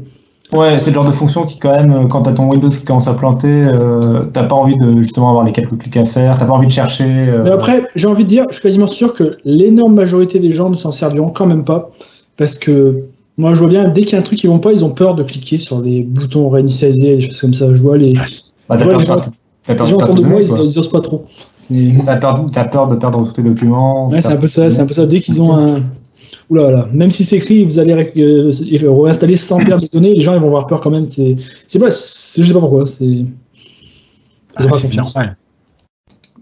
Ouais, c'est le genre de fonction qui, quand même, quand t'as ton Windows qui commence à planter, euh, t'as pas envie de justement avoir les quelques clics à faire, t'as pas envie de chercher. Euh... Mais après, j'ai envie de dire, je suis quasiment sûr que l'énorme majorité des gens ne s'en serviront quand même pas, parce que moi, je vois bien, dès qu'il y a un truc qui vont pas, ils ont peur de cliquer sur les boutons réinitialiser, des choses comme ça. Je vois les. Bah, t'as peur, les gens, as peur de autour de moi, ils, ils osent pas trop. T'as peur, de perdre tous tes documents. Ouais, c'est un peu ça, c'est un peu ça. Dès qu'ils ont un. Oula, là. Même si c'est écrit, vous allez ré euh, réinstaller sans perdre de données, les gens ils vont avoir peur quand même. C'est, c'est pas, je sais pas pourquoi. C'est. Ah, c'est normal.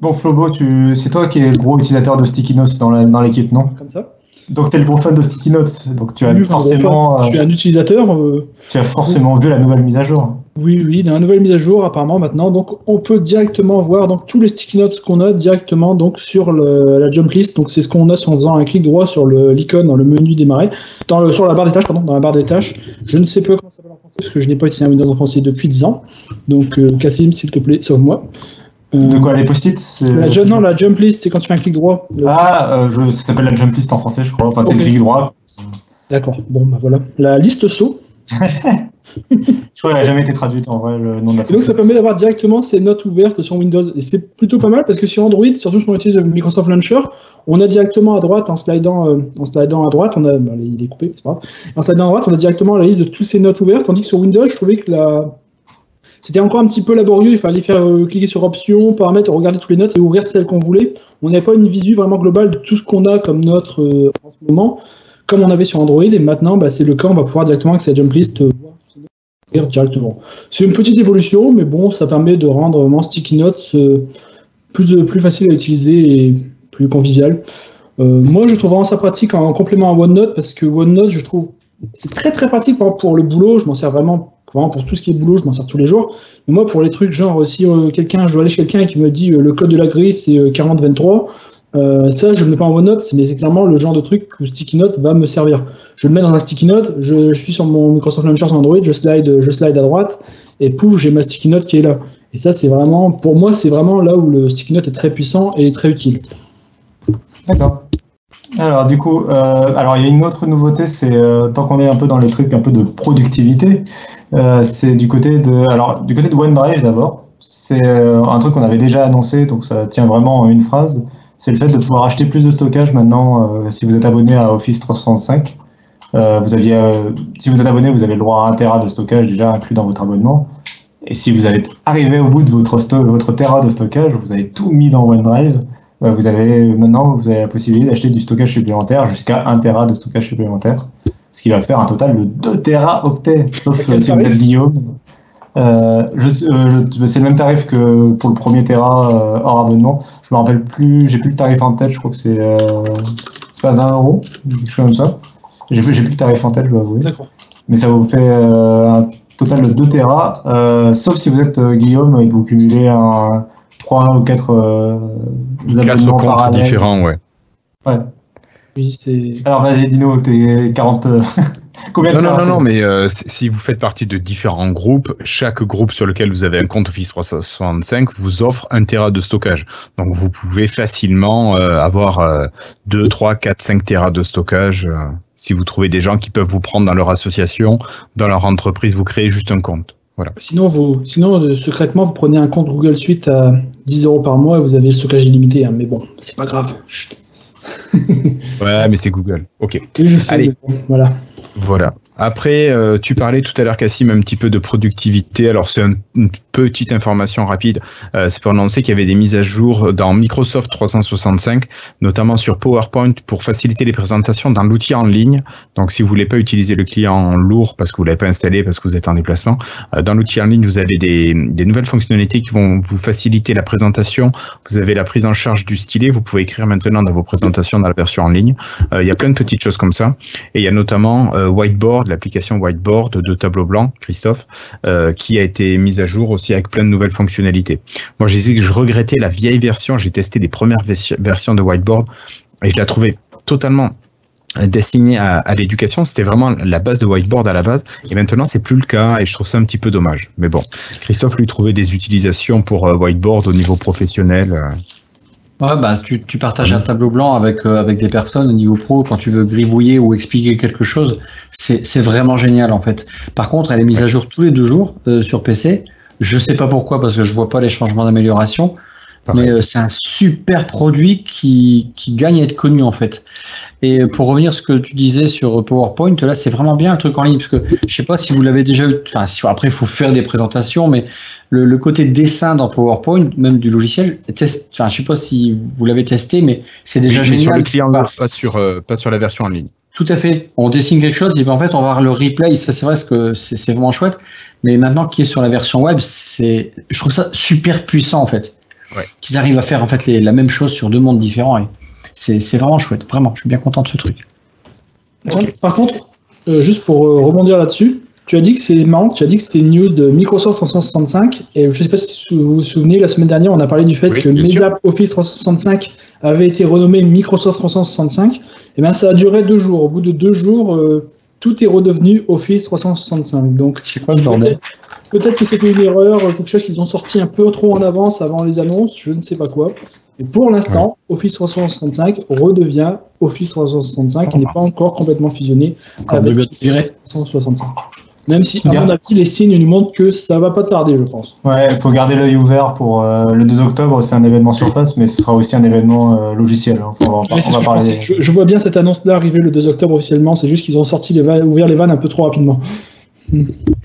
Bon, Flobo, tu... c'est toi qui es le gros utilisateur de Sticky Notes dans, la... dans l'équipe, non? Comme ça. Donc, tu es le gros fan de Sticky Notes. Donc, tu as Oui, forcément, Je suis un utilisateur. euh, tu as forcément vu la nouvelle mise à jour. Oui, oui, il y a une nouvelle mise à jour apparemment maintenant. Donc, on peut directement voir donc tous les sticky notes qu'on a directement donc sur le- la jump list. Donc, c'est ce qu'on a en faisant un clic droit sur l'icône dans le menu démarrer, dans le, sur la barre des tâches, pardon, dans la barre des tâches. Je ne sais pas comment ça s'appelle en français parce que je n'ai pas utilisé un Windows en français depuis 10 ans. Donc, euh, Cassim, s'il te plaît, sauve-moi. Euh, De quoi, les post-it Non, la jump list, c'est quand tu fais un clic droit. Le- Ah, euh, je... ça s'appelle la jump list en français, je crois. Enfin, c'est le clic droit. D'accord. Bon, bah voilà. La liste saut. Je crois qu'elle n'a jamais été traduite en vrai, le nom de la donc ça permet d'avoir directement ces notes ouvertes sur Windows. Et c'est plutôt pas mal parce que sur Android, surtout si on utilise le Microsoft Launcher, on a directement à droite, en slidant, euh, en slidant à droite, on a, bah, il est coupé, c'est pas grave. En slidant à droite, on a directement la liste de toutes ces notes ouvertes, tandis que sur Windows, je trouvais que la... c'était encore un petit peu laborieux. Il fallait faire euh, cliquer sur Options, paramètres, regarder toutes les notes et ouvrir celles qu'on voulait. On n'avait pas une visu vraiment globale de tout ce qu'on a comme notes euh, en ce moment, comme on avait sur Android. Et maintenant, bah, c'est le cas, on va pouvoir directement avec cette jump list euh, voir directement. C'est une petite évolution, mais bon, ça permet de rendre vraiment Sticky Notes plus, facile à utiliser et plus convivial. Moi, je trouve vraiment ça pratique en complément à OneNote parce que OneNote, je trouve, c'est très très pratique pour le boulot. Je m'en sers vraiment, vraiment pour tout ce qui est boulot, je m'en sers tous les jours. Mais moi, pour les trucs genre si euh, quelqu'un, je dois aller chez quelqu'un qui me dit euh, le code de la grille c'est euh, 4023, euh, ça, je ne le mets pas en OneNote, mais c'est clairement le genre de truc où Sticky Note va me servir. Je le mets dans un Sticky Note, je, je suis sur mon Microsoft Launcher sur Android, je slide, je slide à droite, et pouf, j'ai ma Sticky Note qui est là. Et ça, c'est vraiment, pour moi, c'est vraiment là où le Sticky Note est très puissant et très utile. D'accord. Alors du coup, euh, alors il y a une autre nouveauté, c'est euh, tant qu'on est un peu dans les trucs un peu de productivité, euh, c'est du côté de, alors du côté de OneDrive d'abord. C'est euh, un truc qu'on avait déjà annoncé, donc ça tient vraiment en une phrase. C'est le fait de pouvoir acheter plus de stockage maintenant euh, si vous êtes abonné à Office 365. Euh, vous aviez, si vous êtes abonné, vous avez le droit à 1 Tera de stockage déjà inclus dans votre abonnement. Et si vous avez arrivé au bout de votre, votre Tera de stockage, vous avez tout mis dans OneDrive. Vous avez maintenant vous avez la possibilité d'acheter du stockage supplémentaire jusqu'à 1 Tera de stockage supplémentaire, ce qui va faire un total de 2 Tera octets, sauf euh, si vous êtes Guillaume. Euh, euh, je- c'est le même tarif que pour le premier Tera euh, hors abonnement. Je me rappelle plus, j'ai plus le tarif en tête. Je crois que c'est c'est pas 20 euros, quelque chose comme ça. J'ai plus, plus le tarif en tête, je dois avouer. Mais ça vous fait un total de 2 Tera, sauf si vous êtes Guillaume et que vous cumulez un 3 ou 4 euh, Quatre comptes différents, ouais. Ouais. Oui, c'est. Alors vas-y, dis-nous, t'es 40. euh, Combien de Non, non, Tera non, non, t'as mais euh, si si vous faites partie de différents groupes, chaque groupe sur lequel vous avez un compte Office 365 vous offre un Tera de stockage. Donc vous pouvez facilement euh, avoir euh, 2, 3, 4, 5 Tera de stockage euh, si vous trouvez des gens qui peuvent vous prendre dans leur association, dans leur entreprise, vous créez juste un compte. Voilà. Sinon, vous, sinon euh, secrètement, vous prenez un compte Google Suite à 10 euros par mois et vous avez le stockage illimité. hein, mais bon, c'est pas grave. Chut. Ouais, mais c'est Google. Ok. Je sais. Allez. bon, voilà. Voilà. Après, euh, tu parlais tout à l'heure, Cassim, un petit peu de productivité. Alors, c'est une petite information rapide. Euh, c'est pour annoncer qu'il y avait des mises à jour dans Microsoft 365, notamment sur PowerPoint, pour faciliter les présentations dans l'outil en ligne. Donc, si vous voulez pas utiliser le client lourd parce que vous l'avez pas installé, parce que vous êtes en déplacement, euh, dans l'outil en ligne, vous avez des, des nouvelles fonctionnalités qui vont vous faciliter la présentation. Vous avez la prise en charge du stylet. Vous pouvez écrire maintenant dans vos présentations dans la version en ligne. il y a plein de petites choses comme ça. Et il y a notamment Whiteboard l'application Whiteboard de tableau blanc, Christophe, euh, qui a été mise à jour aussi avec plein de nouvelles fonctionnalités. Moi, je disais que je regrettais la vieille version. J'ai testé des premières versions de Whiteboard et je la trouvais totalement destinée à, l'éducation. C'était vraiment la base de Whiteboard à la base. Et maintenant, c'est plus le cas et je trouve ça un petit peu dommage. Mais bon, Christophe lui trouvait des utilisations pour euh, Whiteboard au niveau professionnel. Euh. Ouais, bah, tu, tu partages un tableau blanc avec, euh, avec des personnes au niveau pro quand tu veux gribouiller ou expliquer quelque chose. C'est vraiment génial en fait. Par contre, elle est mise à jour tous les deux jours euh, sur PC. Je sais pas pourquoi parce que je vois pas les changements d'amélioration. Mais euh, c'est un super produit qui, qui gagne à être connu en fait. Et pour revenir à ce que tu disais sur PowerPoint, là c'est vraiment bien le truc en ligne parce que je sais pas si vous l'avez déjà eu. Enfin, si, après il faut faire des présentations, mais le, le, côté dessin dans PowerPoint, même du logiciel, test, enfin, je sais pas si vous l'avez testé, mais c'est déjà génial. sur le client, pas sur euh, pas sur la version en ligne. Tout à fait. On dessine quelque chose et puis en fait on va voir le replay. Ça c'est vrai que c'est vraiment chouette. Mais maintenant qui est sur la version web, c'est je trouve ça super puissant en fait qu'ils arrivent à faire en fait la même chose sur deux mondes différents. Et c'est vraiment chouette, vraiment. Je suis bien content de ce truc. Par contre, euh, juste pour euh, rebondir là-dessus, tu as dit que c'est marrant, tu as dit que c'était une news de Microsoft 365. Et je ne sais pas si vous vous souvenez, la semaine dernière, on a parlé du fait que Mesa Office 365 avait été renommé Microsoft 365. Et bien, ça a duré deux jours. Au bout de deux jours, euh, tout est redevenu Office 365. Donc, c'est quoi ce bordel? Peut-être que c'était une erreur, quelque chose qu'ils ont sorti un peu trop en avance avant les annonces, je ne sais pas quoi. Et pour l'instant, Office 365 redevient Office 365 qui n'est pas encore complètement fusionné avec Office 365. Même si, à mon avis, les signes nous montrent que ça va pas tarder, je pense. Ouais, il faut garder l'œil ouvert pour euh, le 2 octobre, c'est un événement surface, mais ce sera aussi un événement euh, logiciel. Hein. je, vois bien cette annonce-là arriver le 2 octobre officiellement, c'est juste qu'ils ont sorti les ouvert les vannes un peu trop rapidement.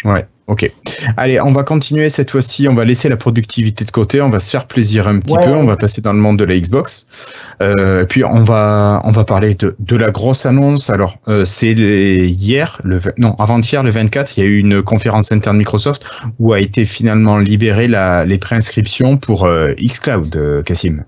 Ouais. Ok. Allez, on va continuer cette fois-ci. On va laisser la productivité de côté. On va se faire plaisir un petit peu. On va passer dans le monde de la Xbox. Euh, puis on va on va parler de, de la grosse annonce. Alors euh, c'est hier, le non avant-hier, le 24, il y a eu une conférence interne Microsoft où a été finalement libéré la, les préinscriptions pour euh, xCloud, euh, Cassim.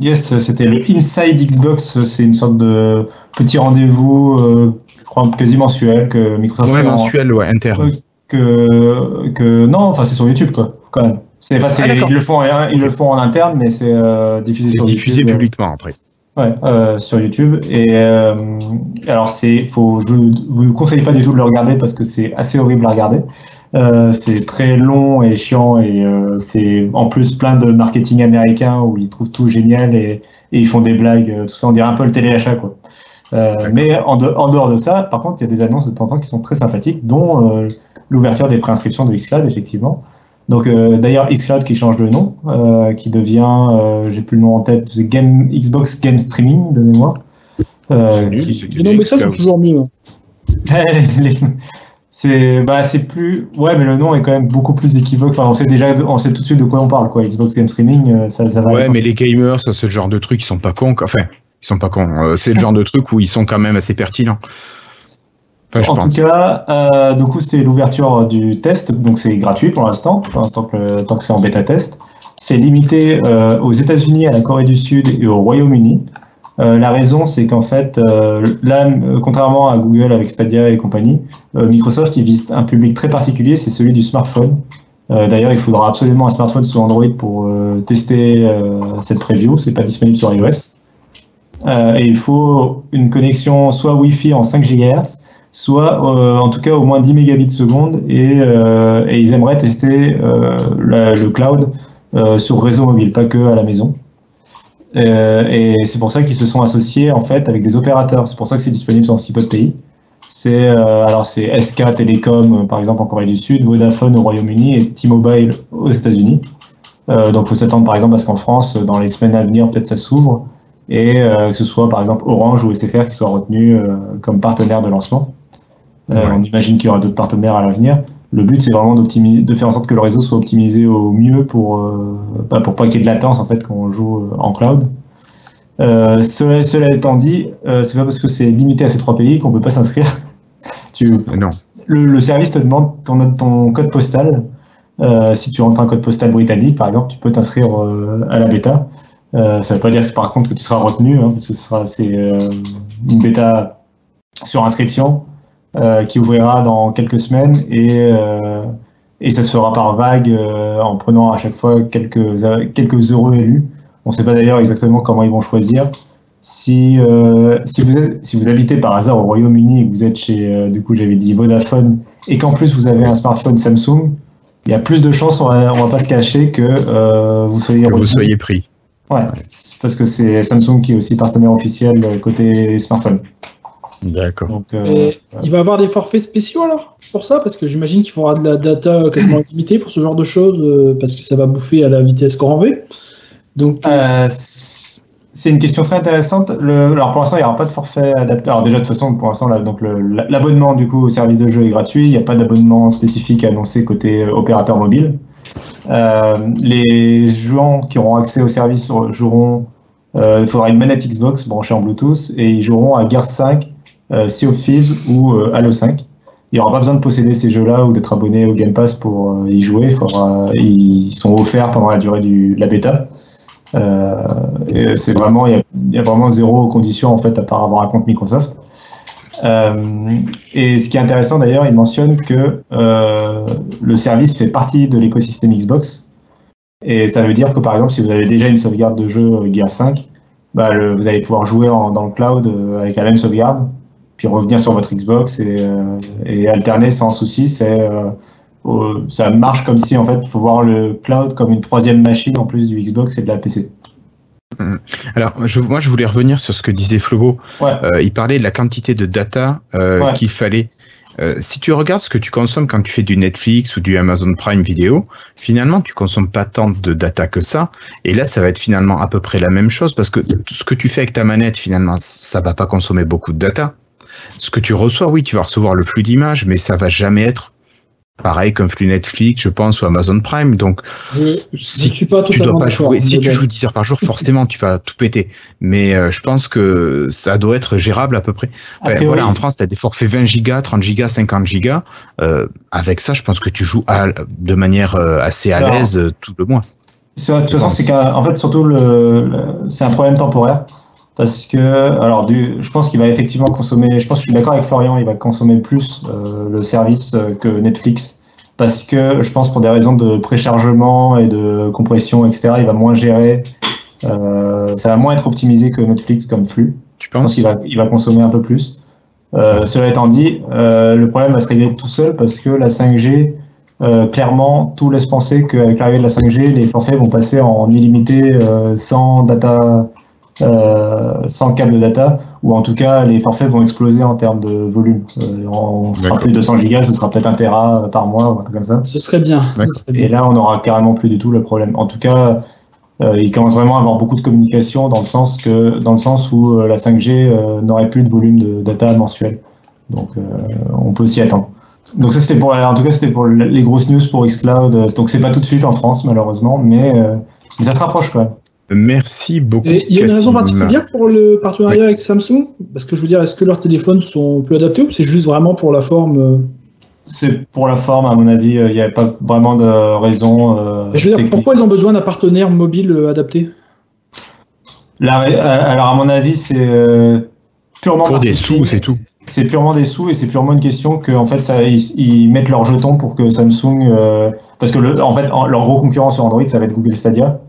Yes, c'était le Inside Xbox. C'est une sorte de petit rendez-vous, euh, je crois quasi mensuel que Microsoft. Ouais, mensuel, ouais, interne que, que non, enfin c'est sur YouTube quoi, quand même. C'est, ah, ils le font, ils le font en interne, mais c'est euh, diffusé, sur diffusé euh. publiquement après. Ouais, euh, sur YouTube. Et euh, alors c'est, faut, je vous conseille pas du tout de le regarder parce que c'est assez horrible à regarder. Euh, c'est très long et chiant et euh, c'est en plus plein de marketing américain où ils trouvent tout génial et, et ils font des blagues, tout ça. On dirait un peu le téléachat quoi. Euh, mais en, en, dehors de ça, par contre, il y a des annonces de temps en temps qui sont très sympathiques, dont euh, l'ouverture des préinscriptions de Xcloud, effectivement. Donc euh, d'ailleurs Xcloud qui change de nom, euh, qui devient, euh, j'ai plus le nom en tête, Game, Xbox Game Streaming de mémoire. Euh, qui... Non mais ça c'est toujours mieux. c'est bah c'est plus ouais mais le nom est quand même beaucoup plus équivoque. Enfin on sait déjà on sait tout de suite de quoi on parle quoi. Xbox Game Streaming ça, ça va. Ouais mais les gamers ça c'est le genre de truc ils sont pas cons. Enfin ils sont pas cons. c'est le genre de truc où ils sont quand même assez pertinents en tout cas, euh, du coup, c'est l'ouverture du test, donc c'est gratuit pour l'instant, tant que, tant que c'est en bêta test. C'est limité euh, aux États-Unis, à la Corée du Sud et au Royaume-Uni. Euh, la raison, c'est qu'en fait, euh, là, contrairement à Google avec Stadia et compagnie, euh, Microsoft il vise un public très particulier, c'est celui du smartphone. Euh, d'ailleurs, il faudra absolument un smartphone sous Android pour tester cette preview. C'est pas disponible sur iOS. Et il faut une connexion soit Wi-Fi en 5 GHz, soit euh, en tout cas au moins 10 mégabits seconde et, euh, et ils aimeraient tester euh, le cloud sur réseau mobile, pas que à la maison. et c'est pour ça qu'ils se sont associés en fait avec des opérateurs. C'est pour ça que c'est disponible dans si peu pays. C'est alors c'est SK Telecom par exemple en Corée du Sud, Vodafone au Royaume-Uni et T-Mobile aux États-Unis. Euh, donc, il faut s'attendre par exemple à ce qu'en France, dans les semaines à venir, peut-être ça s'ouvre et euh, que ce soit par exemple Orange ou SFR qui soient retenus euh, comme partenaires de lancement. On imagine qu'il y aura d'autres partenaires à l'avenir. Le but, c'est vraiment de faire en sorte que le réseau soit optimisé au mieux pour, pour pas qu'il y ait de latence en fait quand on joue en cloud. cela, cela, étant dit, c'est pas parce que c'est limité à ces trois pays qu'on peut pas s'inscrire. tu, non. Le, le, service te demande ton, ton code postal. si tu rentres un code postal britannique, par exemple, tu peux t'inscrire à la bêta. Euh, ça ne veut pas dire par contre que tu seras retenu, hein, parce que ce sera c'est euh, une bêta sur inscription euh, qui ouvrira dans quelques semaines et et ça se fera par vague en prenant à chaque fois quelques quelques euros élus. On ne sait pas d'ailleurs exactement comment ils vont choisir. Si si vous êtes, si vous habitez par hasard au Royaume-Uni et que vous êtes chez du coup j'avais dit Vodafone et qu'en plus vous avez un smartphone Samsung, il y a plus de chances, on va, va pas se cacher que vous soyez que vous soyez pris. Ouais, parce que c'est Samsung qui est aussi partenaire officiel côté smartphone. D'accord. Euh, il va avoir des forfaits spéciaux alors pour ça? Parce que j'imagine qu'il faudra de la data quasiment illimitée pour ce genre de choses, euh, parce que ça va bouffer à la vitesse grand V. Donc, euh, c'est une question très intéressante. Le, alors pour l'instant, il n'y aura pas de forfait adapté. Alors déjà, de toute façon, pour l'instant, l'abonnement du coup au service de jeu est gratuit. Il n'y a pas d'abonnement spécifique annoncé côté opérateur mobile. Euh, les joueurs qui auront accès au service joueront. Euh, il faudra une manette Xbox branchée en Bluetooth et ils joueront à Gears 5, euh, Sea of Thieves ou Halo 5. Il n'y aura pas besoin de posséder ces jeux-là ou d'être abonné au Game Pass pour y jouer. ils sont offerts pendant la durée de la bêta. c'est vraiment, il y, a vraiment zéro condition en fait à part avoir un compte Microsoft. Euh, et ce qui est intéressant d'ailleurs, il mentionne que euh, le service fait partie de l'écosystème Xbox. Et ça veut dire que par exemple, si vous avez déjà une sauvegarde de jeu Gear 5, bah, vous allez pouvoir jouer dans le cloud euh, avec la même sauvegarde, puis revenir sur votre Xbox et, et alterner sans souci. Ça marche comme si en fait, il faut voir le cloud comme une troisième machine en plus du Xbox et de la PC. Alors, je, moi, je voulais revenir sur ce que disait Flobo. Euh, il parlait de la quantité de data euh, qu'il fallait. Euh, si tu regardes ce que tu consommes quand tu fais du Netflix ou du Amazon Prime Video, finalement, tu consommes pas tant de data que ça. Et là, ça va être finalement à peu près la même chose parce que ce que tu fais avec ta manette, finalement, ça va pas consommer beaucoup de data. Ce que tu reçois, oui, tu vas recevoir le flux d'images, mais ça va jamais être pareil comme flux Netflix, je pense, ou Amazon Prime. Donc, si suis pas tu dois pas jouer, si tu joues 10 heures par jour, forcément, tu vas tout péter. Mais euh, je pense que ça doit être gérable à peu près. voilà, en France, tu as des forfaits 20 gigas, 30 gigas, 50 gigas. Euh, avec ça, je pense que tu joues de manière euh, assez à l'aise tout le mois. De toute façon, c'est qu'en fait, surtout, le, c'est un problème temporaire. Parce que, alors, du, je pense qu'il va effectivement consommer, je pense que je suis d'accord avec Florian, il va consommer plus euh, le service euh, que Netflix. Parce que je pense pour des raisons de préchargement et de compression, etc., il va moins gérer, euh, ça va moins être optimisé que Netflix comme flux. Tu penses? qu'il va, il va consommer un peu plus. Euh, cela étant dit, le problème va se régler tout seul parce que la 5G, euh, clairement, tout laisse penser qu'avec l'arrivée de la 5G, les forfaits vont passer en illimité sans data sans câble de data, ou en tout cas les forfaits vont exploser en termes de volume. Euh, on sera plus de 200 gigas, ce sera peut-être un Tera par mois ou un truc comme ça. Ce serait bien. Et là, on n'aura carrément plus du tout le problème. En tout cas, euh, il commence vraiment à avoir beaucoup de communication dans le sens que dans le sens où la 5G n'aurait plus de volume de data mensuel. Donc, on peut s'y attendre. Donc ça c'était pour en tout cas c'était pour les grosses news pour xCloud. Donc c'est pas tout de suite en France malheureusement, mais, mais ça se rapproche quand même. Merci beaucoup. Il y a une raison particulière pour le partenariat avec Samsung? Parce que je veux dire, est-ce que leurs téléphones sont plus adaptés ou c'est juste vraiment pour la forme euh? C'est pour la forme, à mon avis, euh, il n'y a pas vraiment de raison. Euh, je veux dire, pourquoi ils ont besoin d'un partenaire mobile adapté? Alors, à mon avis, c'est purement. Pour des sous, c'est tout. C'est purement des sous et c'est purement une question qu'en fait, ça, ils, mettent leurs jetons pour que Samsung. parce que, le, en fait, leur gros concurrent sur Android, ça va être Google Stadia.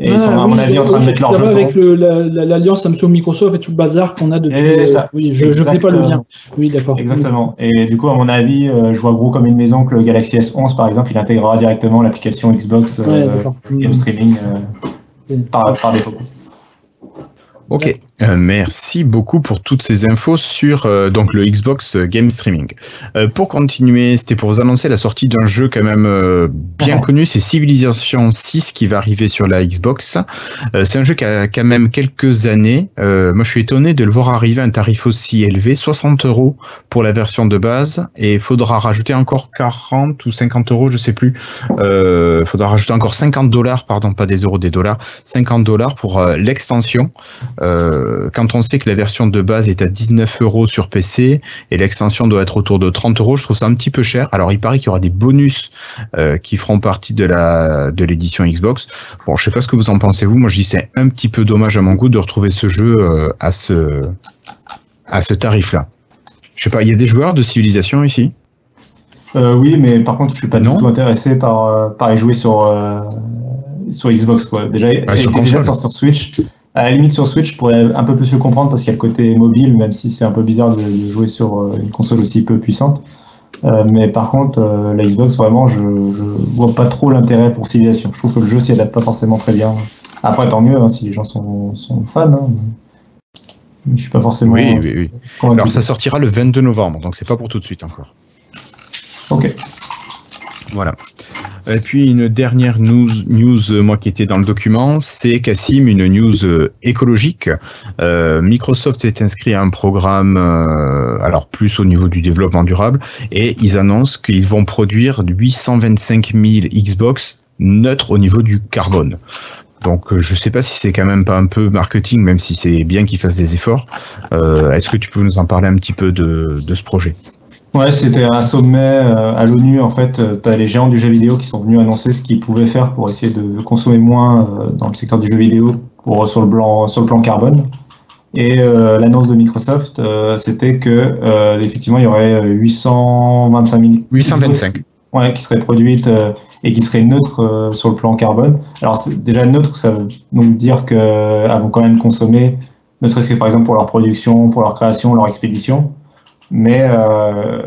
Et ils sont, à mon avis, en train de mettre leur jetons. avec l'alliance Samsung-Microsoft et tout le bazar qu'on a depuis. Euh, oui, je ne fais pas le lien. Oui, d'accord. Exactement. Et du coup, à mon avis, euh, je vois gros comme une maison que le Galaxy S11, par exemple, il intégrera directement l'application Xbox euh, Game Streaming par, par, défaut. Ok, euh, merci beaucoup pour toutes ces infos sur euh, donc le Xbox Game Streaming. Euh, pour continuer, c'était pour vous annoncer la sortie d'un jeu quand même euh, bien connu, c'est Civilization 6 qui va arriver sur la Xbox. Euh, c'est un jeu qui a quand même quelques années. Euh, moi, je suis étonné de le voir arriver à un tarif aussi élevé, 60 euros pour la version de base, et il faudra rajouter encore 40 ou 50 euros, je sais plus. Il faudra rajouter encore 50 dollars, pardon, pas des euros, des dollars, 50 dollars pour euh, l'extension. Euh, quand on sait que la version de base est à 19 euros sur PC et l'extension doit être autour de 30 euros, je trouve ça un petit peu cher. Alors il paraît qu'il y aura des bonus euh, qui feront partie de la de l'édition Xbox. Bon, je sais pas ce que vous en pensez vous. Moi, je dis c'est un petit peu dommage à mon goût de retrouver ce jeu euh, à ce à ce tarif-là. Je sais pas, il y a des joueurs de civilisation ici? Oui, mais par contre, je suis pas Non. du tout intéressé par, par y jouer sur, sur Xbox. Quoi. Déjà, il sur déjà sur, sur Switch. À la limite, sur Switch, je pourrais un peu plus le comprendre parce qu'il y a le côté mobile, même si c'est un peu bizarre de, de jouer sur euh, une console aussi peu puissante. Euh, mais par contre, euh, la Xbox, vraiment, je, je vois pas trop l'intérêt pour Civilization. Je trouve que le jeu s'y adapte pas forcément très bien. Après, tant mieux hein, si les gens sont, sont fans. Hein, je suis pas forcément Oui, oui, oui. convaincu. Alors ça sortira le 22 novembre, donc c'est pas pour tout de suite encore. Ok. Voilà. Et puis une dernière news, news euh, moi qui était dans le document, c'est Cassim, une news euh, écologique. Euh, Microsoft s'est inscrit à un programme, alors plus au niveau du développement durable, et ils annoncent qu'ils vont produire 825 000 Xbox neutres au niveau du carbone. Donc je sais pas si c'est quand même pas un peu marketing, même si c'est bien qu'ils fassent des efforts. Est-ce que tu peux nous en parler un petit peu de ce projet? Ouais, c'était un sommet euh, à l'ONU. En fait, tu as les géants du jeu vidéo qui sont venus annoncer ce qu'ils pouvaient faire pour essayer de consommer moins euh, dans le secteur du jeu vidéo pour, sur, le plan, sur le plan carbone. Et euh, l'annonce de Microsoft, euh, c'était que euh, effectivement, il y aurait 825 000 825. ouais, qui seraient produites euh, et qui seraient neutres euh, sur le plan carbone. Alors déjà neutre, ça veut donc dire qu'elles vont quand même consommer, ne serait-ce que par exemple pour leur production, pour leur création, leur expédition. Mais euh,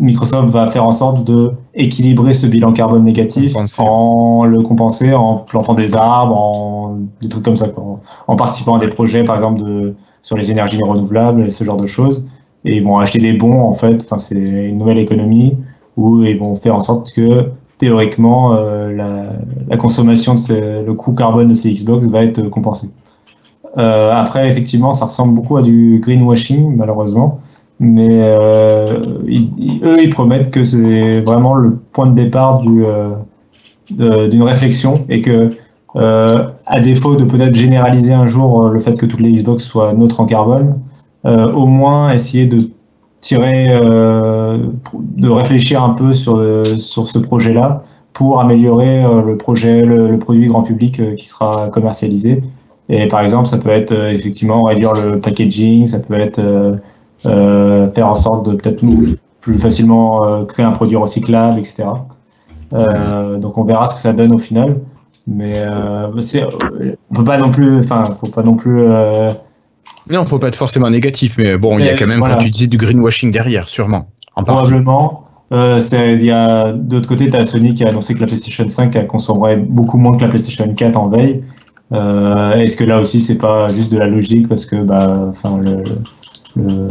Microsoft va faire en sorte de équilibrer ce bilan carbone négatif Compenser. en le compenser en plantant des arbres, en des trucs comme ça, quoi. En, en participant à des projets, par exemple, de, sur les énergies renouvelables et ce genre de choses. Et ils vont acheter des bons, en fait. Enfin, c'est une nouvelle économie où ils vont faire en sorte que théoriquement euh, la, la consommation de ces- le coût carbone de ces Xbox va être compensé. Euh, après, effectivement, ça ressemble beaucoup à du greenwashing, malheureusement. Mais euh, eux, ils promettent que c'est vraiment le point de départ du, euh, d'une réflexion et que, euh, à défaut de peut-être généraliser un jour euh, le fait que toutes les Xbox soient neutres en carbone, au moins essayer de tirer, de réfléchir un peu sur, sur ce projet-là pour améliorer le projet, le, le produit grand public qui sera commercialisé. Et par exemple, ça peut être effectivement réduire le packaging, ça peut être faire en sorte de peut-être plus facilement euh, créer un produit recyclable, etc. Euh, donc on verra ce que ça donne au final. Mais euh, c'est- on peut pas non plus, enfin, faut pas non plus. euh, Non, faut pas être forcément négatif, mais bon, il y a quand même, voilà. comme tu disais, du greenwashing derrière, sûrement. En. Probablement. Euh, y a d'autre côté, tu as Sony qui a annoncé que la PlayStation 5 elle consommerait beaucoup moins que la PlayStation 4 en veille. Euh, Est-ce que là aussi c'est pas juste de la logique parce que bah, enfin le, le-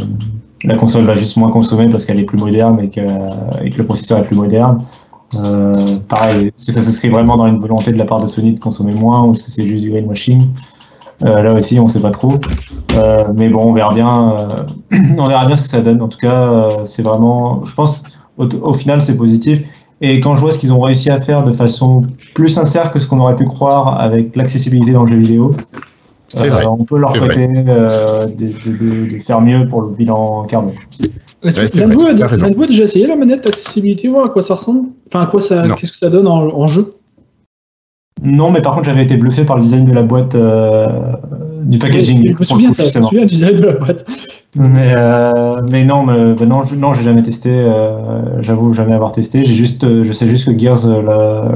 la console va juste moins consommer parce qu'elle est plus moderne et que, le processeur est plus moderne. Euh, pareil, est-ce que ça s'inscrit vraiment dans une volonté de la part de Sony de consommer moins ou est-ce que c'est juste du greenwashing? Euh, Là aussi, on sait pas trop. Euh, mais bon, on verra bien. euh, on verra bien ce que ça donne. En tout cas, euh, c'est vraiment, je pense, au, au final, c'est positif. Et quand je vois ce qu'ils ont réussi à faire de façon plus sincère que ce qu'on aurait pu croire avec l'accessibilité dans le jeu vidéo, euh, vrai. on peut leur prêter euh, de, de- de faire mieux pour le bilan carbone. Est-ce l'un de vrai, vous a- déjà essayé la manette d'accessibilité, voir à quoi ça ressemble? Enfin, à quoi ça, qu'est-ce que ça donne en, en jeu? Non, mais par contre, j'avais été bluffé par le design de la boîte, euh, du packaging. Je me souviens, coup, je me souviens du design de la boîte. Mais, euh, mais non, mais, bah non, je, non, j'ai jamais testé. euh, J'avoue, jamais avoir testé. J'ai juste, euh, je sais juste que Gears la,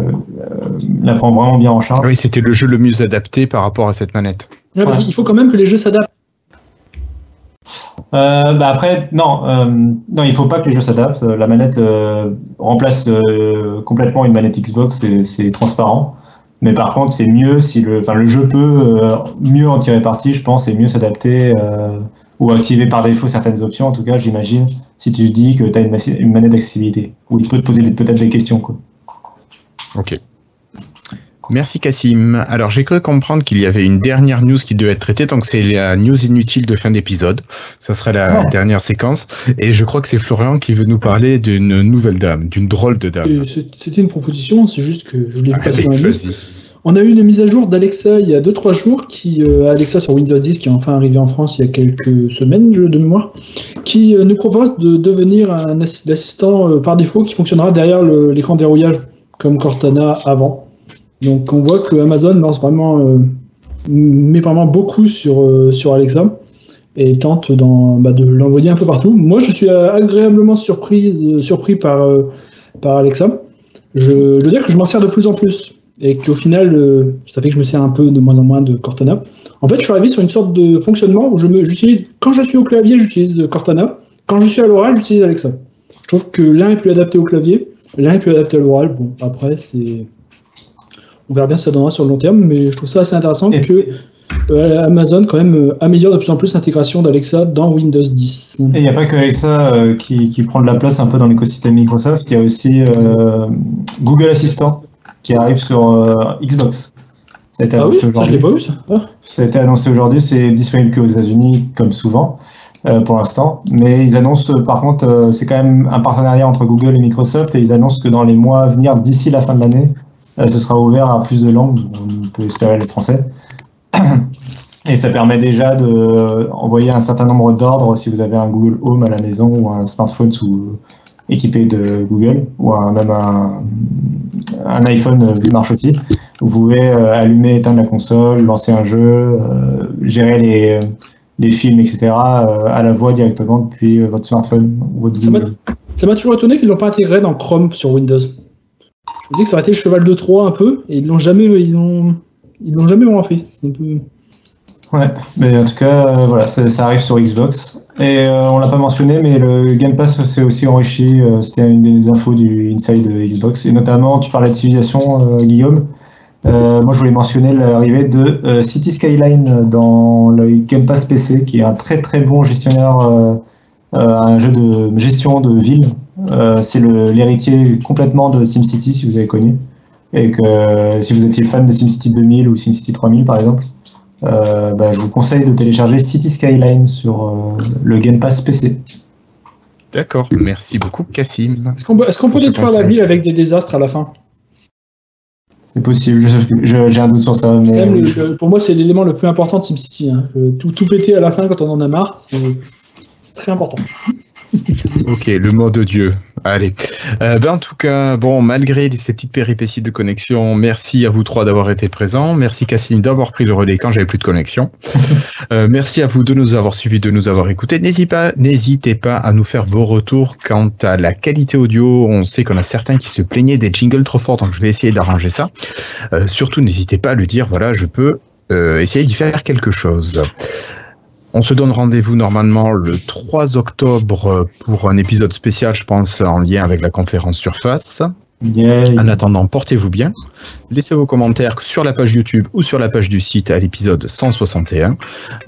la prend vraiment bien en charge. Oui, c'était le jeu le mieux adapté par rapport à cette manette. Ouais, parce Ouais. qu'il faut quand même que les jeux s'adaptent. Euh, bah après, non, euh, non, il faut pas que les jeux s'adaptent. La manette euh, remplace euh, complètement une manette Xbox, c'est- transparent. Mais par contre, c'est mieux si le, enfin, le jeu peut euh, mieux en tirer parti, je pense, et mieux s'adapter euh, ou activer par défaut certaines options, en tout cas, j'imagine, si tu dis que tu as une, une manette d'accessibilité, où il peut te poser peut-être des questions. Quoi. Ok. Merci Cassim. Alors j'ai cru comprendre qu'il y avait une dernière news qui devait être traitée, donc c'est la news inutile de fin d'épisode. Ça serait la Oh. dernière séquence. Et je crois que c'est Florian qui veut nous parler d'une nouvelle dame, d'une drôle de dame. C'était une proposition, c'est juste que je l'ai vu passer Allez, dans la. On a eu une mise à jour d'Alexa il y a 2-3 jours, qui euh, Alexa sur Windows 10, qui est enfin arrivé en France il y a quelques semaines je- de mémoire, qui euh, nous propose de devenir un assi- assistant euh, par défaut qui fonctionnera derrière l'écran de verrouillage, comme Cortana avant. Donc on voit que Amazon lance vraiment, euh, met vraiment beaucoup sur, sur Alexa et tente bah, de l'envoyer un peu partout. Moi je suis agréablement surprise, surpris par, par Alexa. Je, je veux dire que je m'en sers de plus en plus et qu'au final, euh, ça fait que je me sers un peu de moins en moins de Cortana. En fait, je suis arrivé sur une sorte de fonctionnement où j'utilise, quand je suis au clavier, j'utilise Cortana. Quand je suis à l'oral, j'utilise Alexa. Je trouve que l'un est plus adapté au clavier, l'un est plus adapté à l'oral. Bon, après, c'est. On verra bien ce que ça donnera sur le long terme, mais je trouve ça assez intéressant Et- que euh, Amazon, quand même, euh, améliore de plus en plus l'intégration d'Alexa dans Windows 10. Et il n'y a pas que Alexa euh, qui, qui prend de la place un peu dans l'écosystème Microsoft, il y a aussi Google Assistant qui arrive sur euh, Xbox. Ça a été Ah annoncé aujourd'hui. ça. Ah. Ça a été annoncé aujourd'hui, c'est disponible qu'aux États-Unis, comme souvent, euh, pour l'instant. Mais ils annoncent, euh, par contre, euh, c'est quand même un partenariat entre Google et Microsoft, et ils annoncent que dans les mois à venir, d'ici la fin de l'année, euh, ce sera ouvert à plus de langues. On peut espérer le français. Et ça permet déjà d'envoyer un certain nombre d'ordres si vous avez un Google Home à la maison ou un smartphone sous, équipé de Google ou un, même un, un iPhone marche aussi. Vous pouvez euh, allumer, éteindre la console, lancer un jeu, euh, gérer les, les films, etc. euh, à la voix directement depuis votre smartphone ou votre Ça m'a- Google. Ça m'a toujours étonné qu'ils l'ont pas intégré dans Chrome sur Windows. Je me disais que ça aurait été le cheval de Troie un peu, et ils l'ont jamais, ils l'ont, ils l'ont jamais vraiment fait. C'est un peu. Ouais, mais en tout cas, euh, voilà, ça, arrive sur Xbox. Et euh, on l'a pas mentionné, mais le Game Pass s'est aussi enrichi. euh, C'était une des infos du Inside de Xbox. Et notamment, tu parlais de civilisation, euh, Guillaume. Moi, je voulais mentionner l'arrivée de City Skyline dans le Game Pass PC, qui est un très très bon gestionnaire, un jeu de gestion de ville. C'est l'héritier complètement de SimCity, si vous avez connu. Et que si vous étiez fan de SimCity 2000 ou SimCity 3000, par exemple, euh, bah, je vous conseille de télécharger City Skyline sur euh, le Game Pass PC. D'accord, merci beaucoup Cassim. Est-ce qu'on peut, est-ce qu'on peut détruire la ville avec des désastres à la fin? C'est possible, je- je- j'ai un doute sur ça. Mais même le- Pour moi, c'est l'élément le plus important de SimCity. hein. Tout, tout péter à la fin quand on en a marre, c'est c'est très important. Ok, le mot de Dieu. Allez. Euh, ben, en tout cas, bon, malgré ces petites péripéties de connexion, merci à vous trois d'avoir été présents. Merci Cassim d'avoir pris le relais quand j'avais plus de connexion. Euh, merci à vous de nous avoir suivis, de nous avoir écoutés. N'hésitez pas, n'hésitez pas à nous faire vos retours quant à la qualité audio. On sait qu'on a certains qui se plaignaient des jingles trop forts, donc je vais essayer d'arranger ça. Euh, surtout, n'hésitez pas à le dire. Voilà, je peux essayer d'y faire quelque chose. On se donne rendez-vous normalement le 3 octobre pour un épisode spécial, je pense, en lien avec la conférence Surface. Yeah. En attendant, portez-vous bien. Laissez vos commentaires sur la page YouTube ou sur la page du site à l'épisode 161.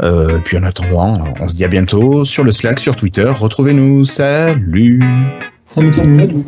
Euh, puis en attendant, on se dit à bientôt sur le Slack, sur Twitter. Retrouvez-nous. Salut Salut, salut. Salut.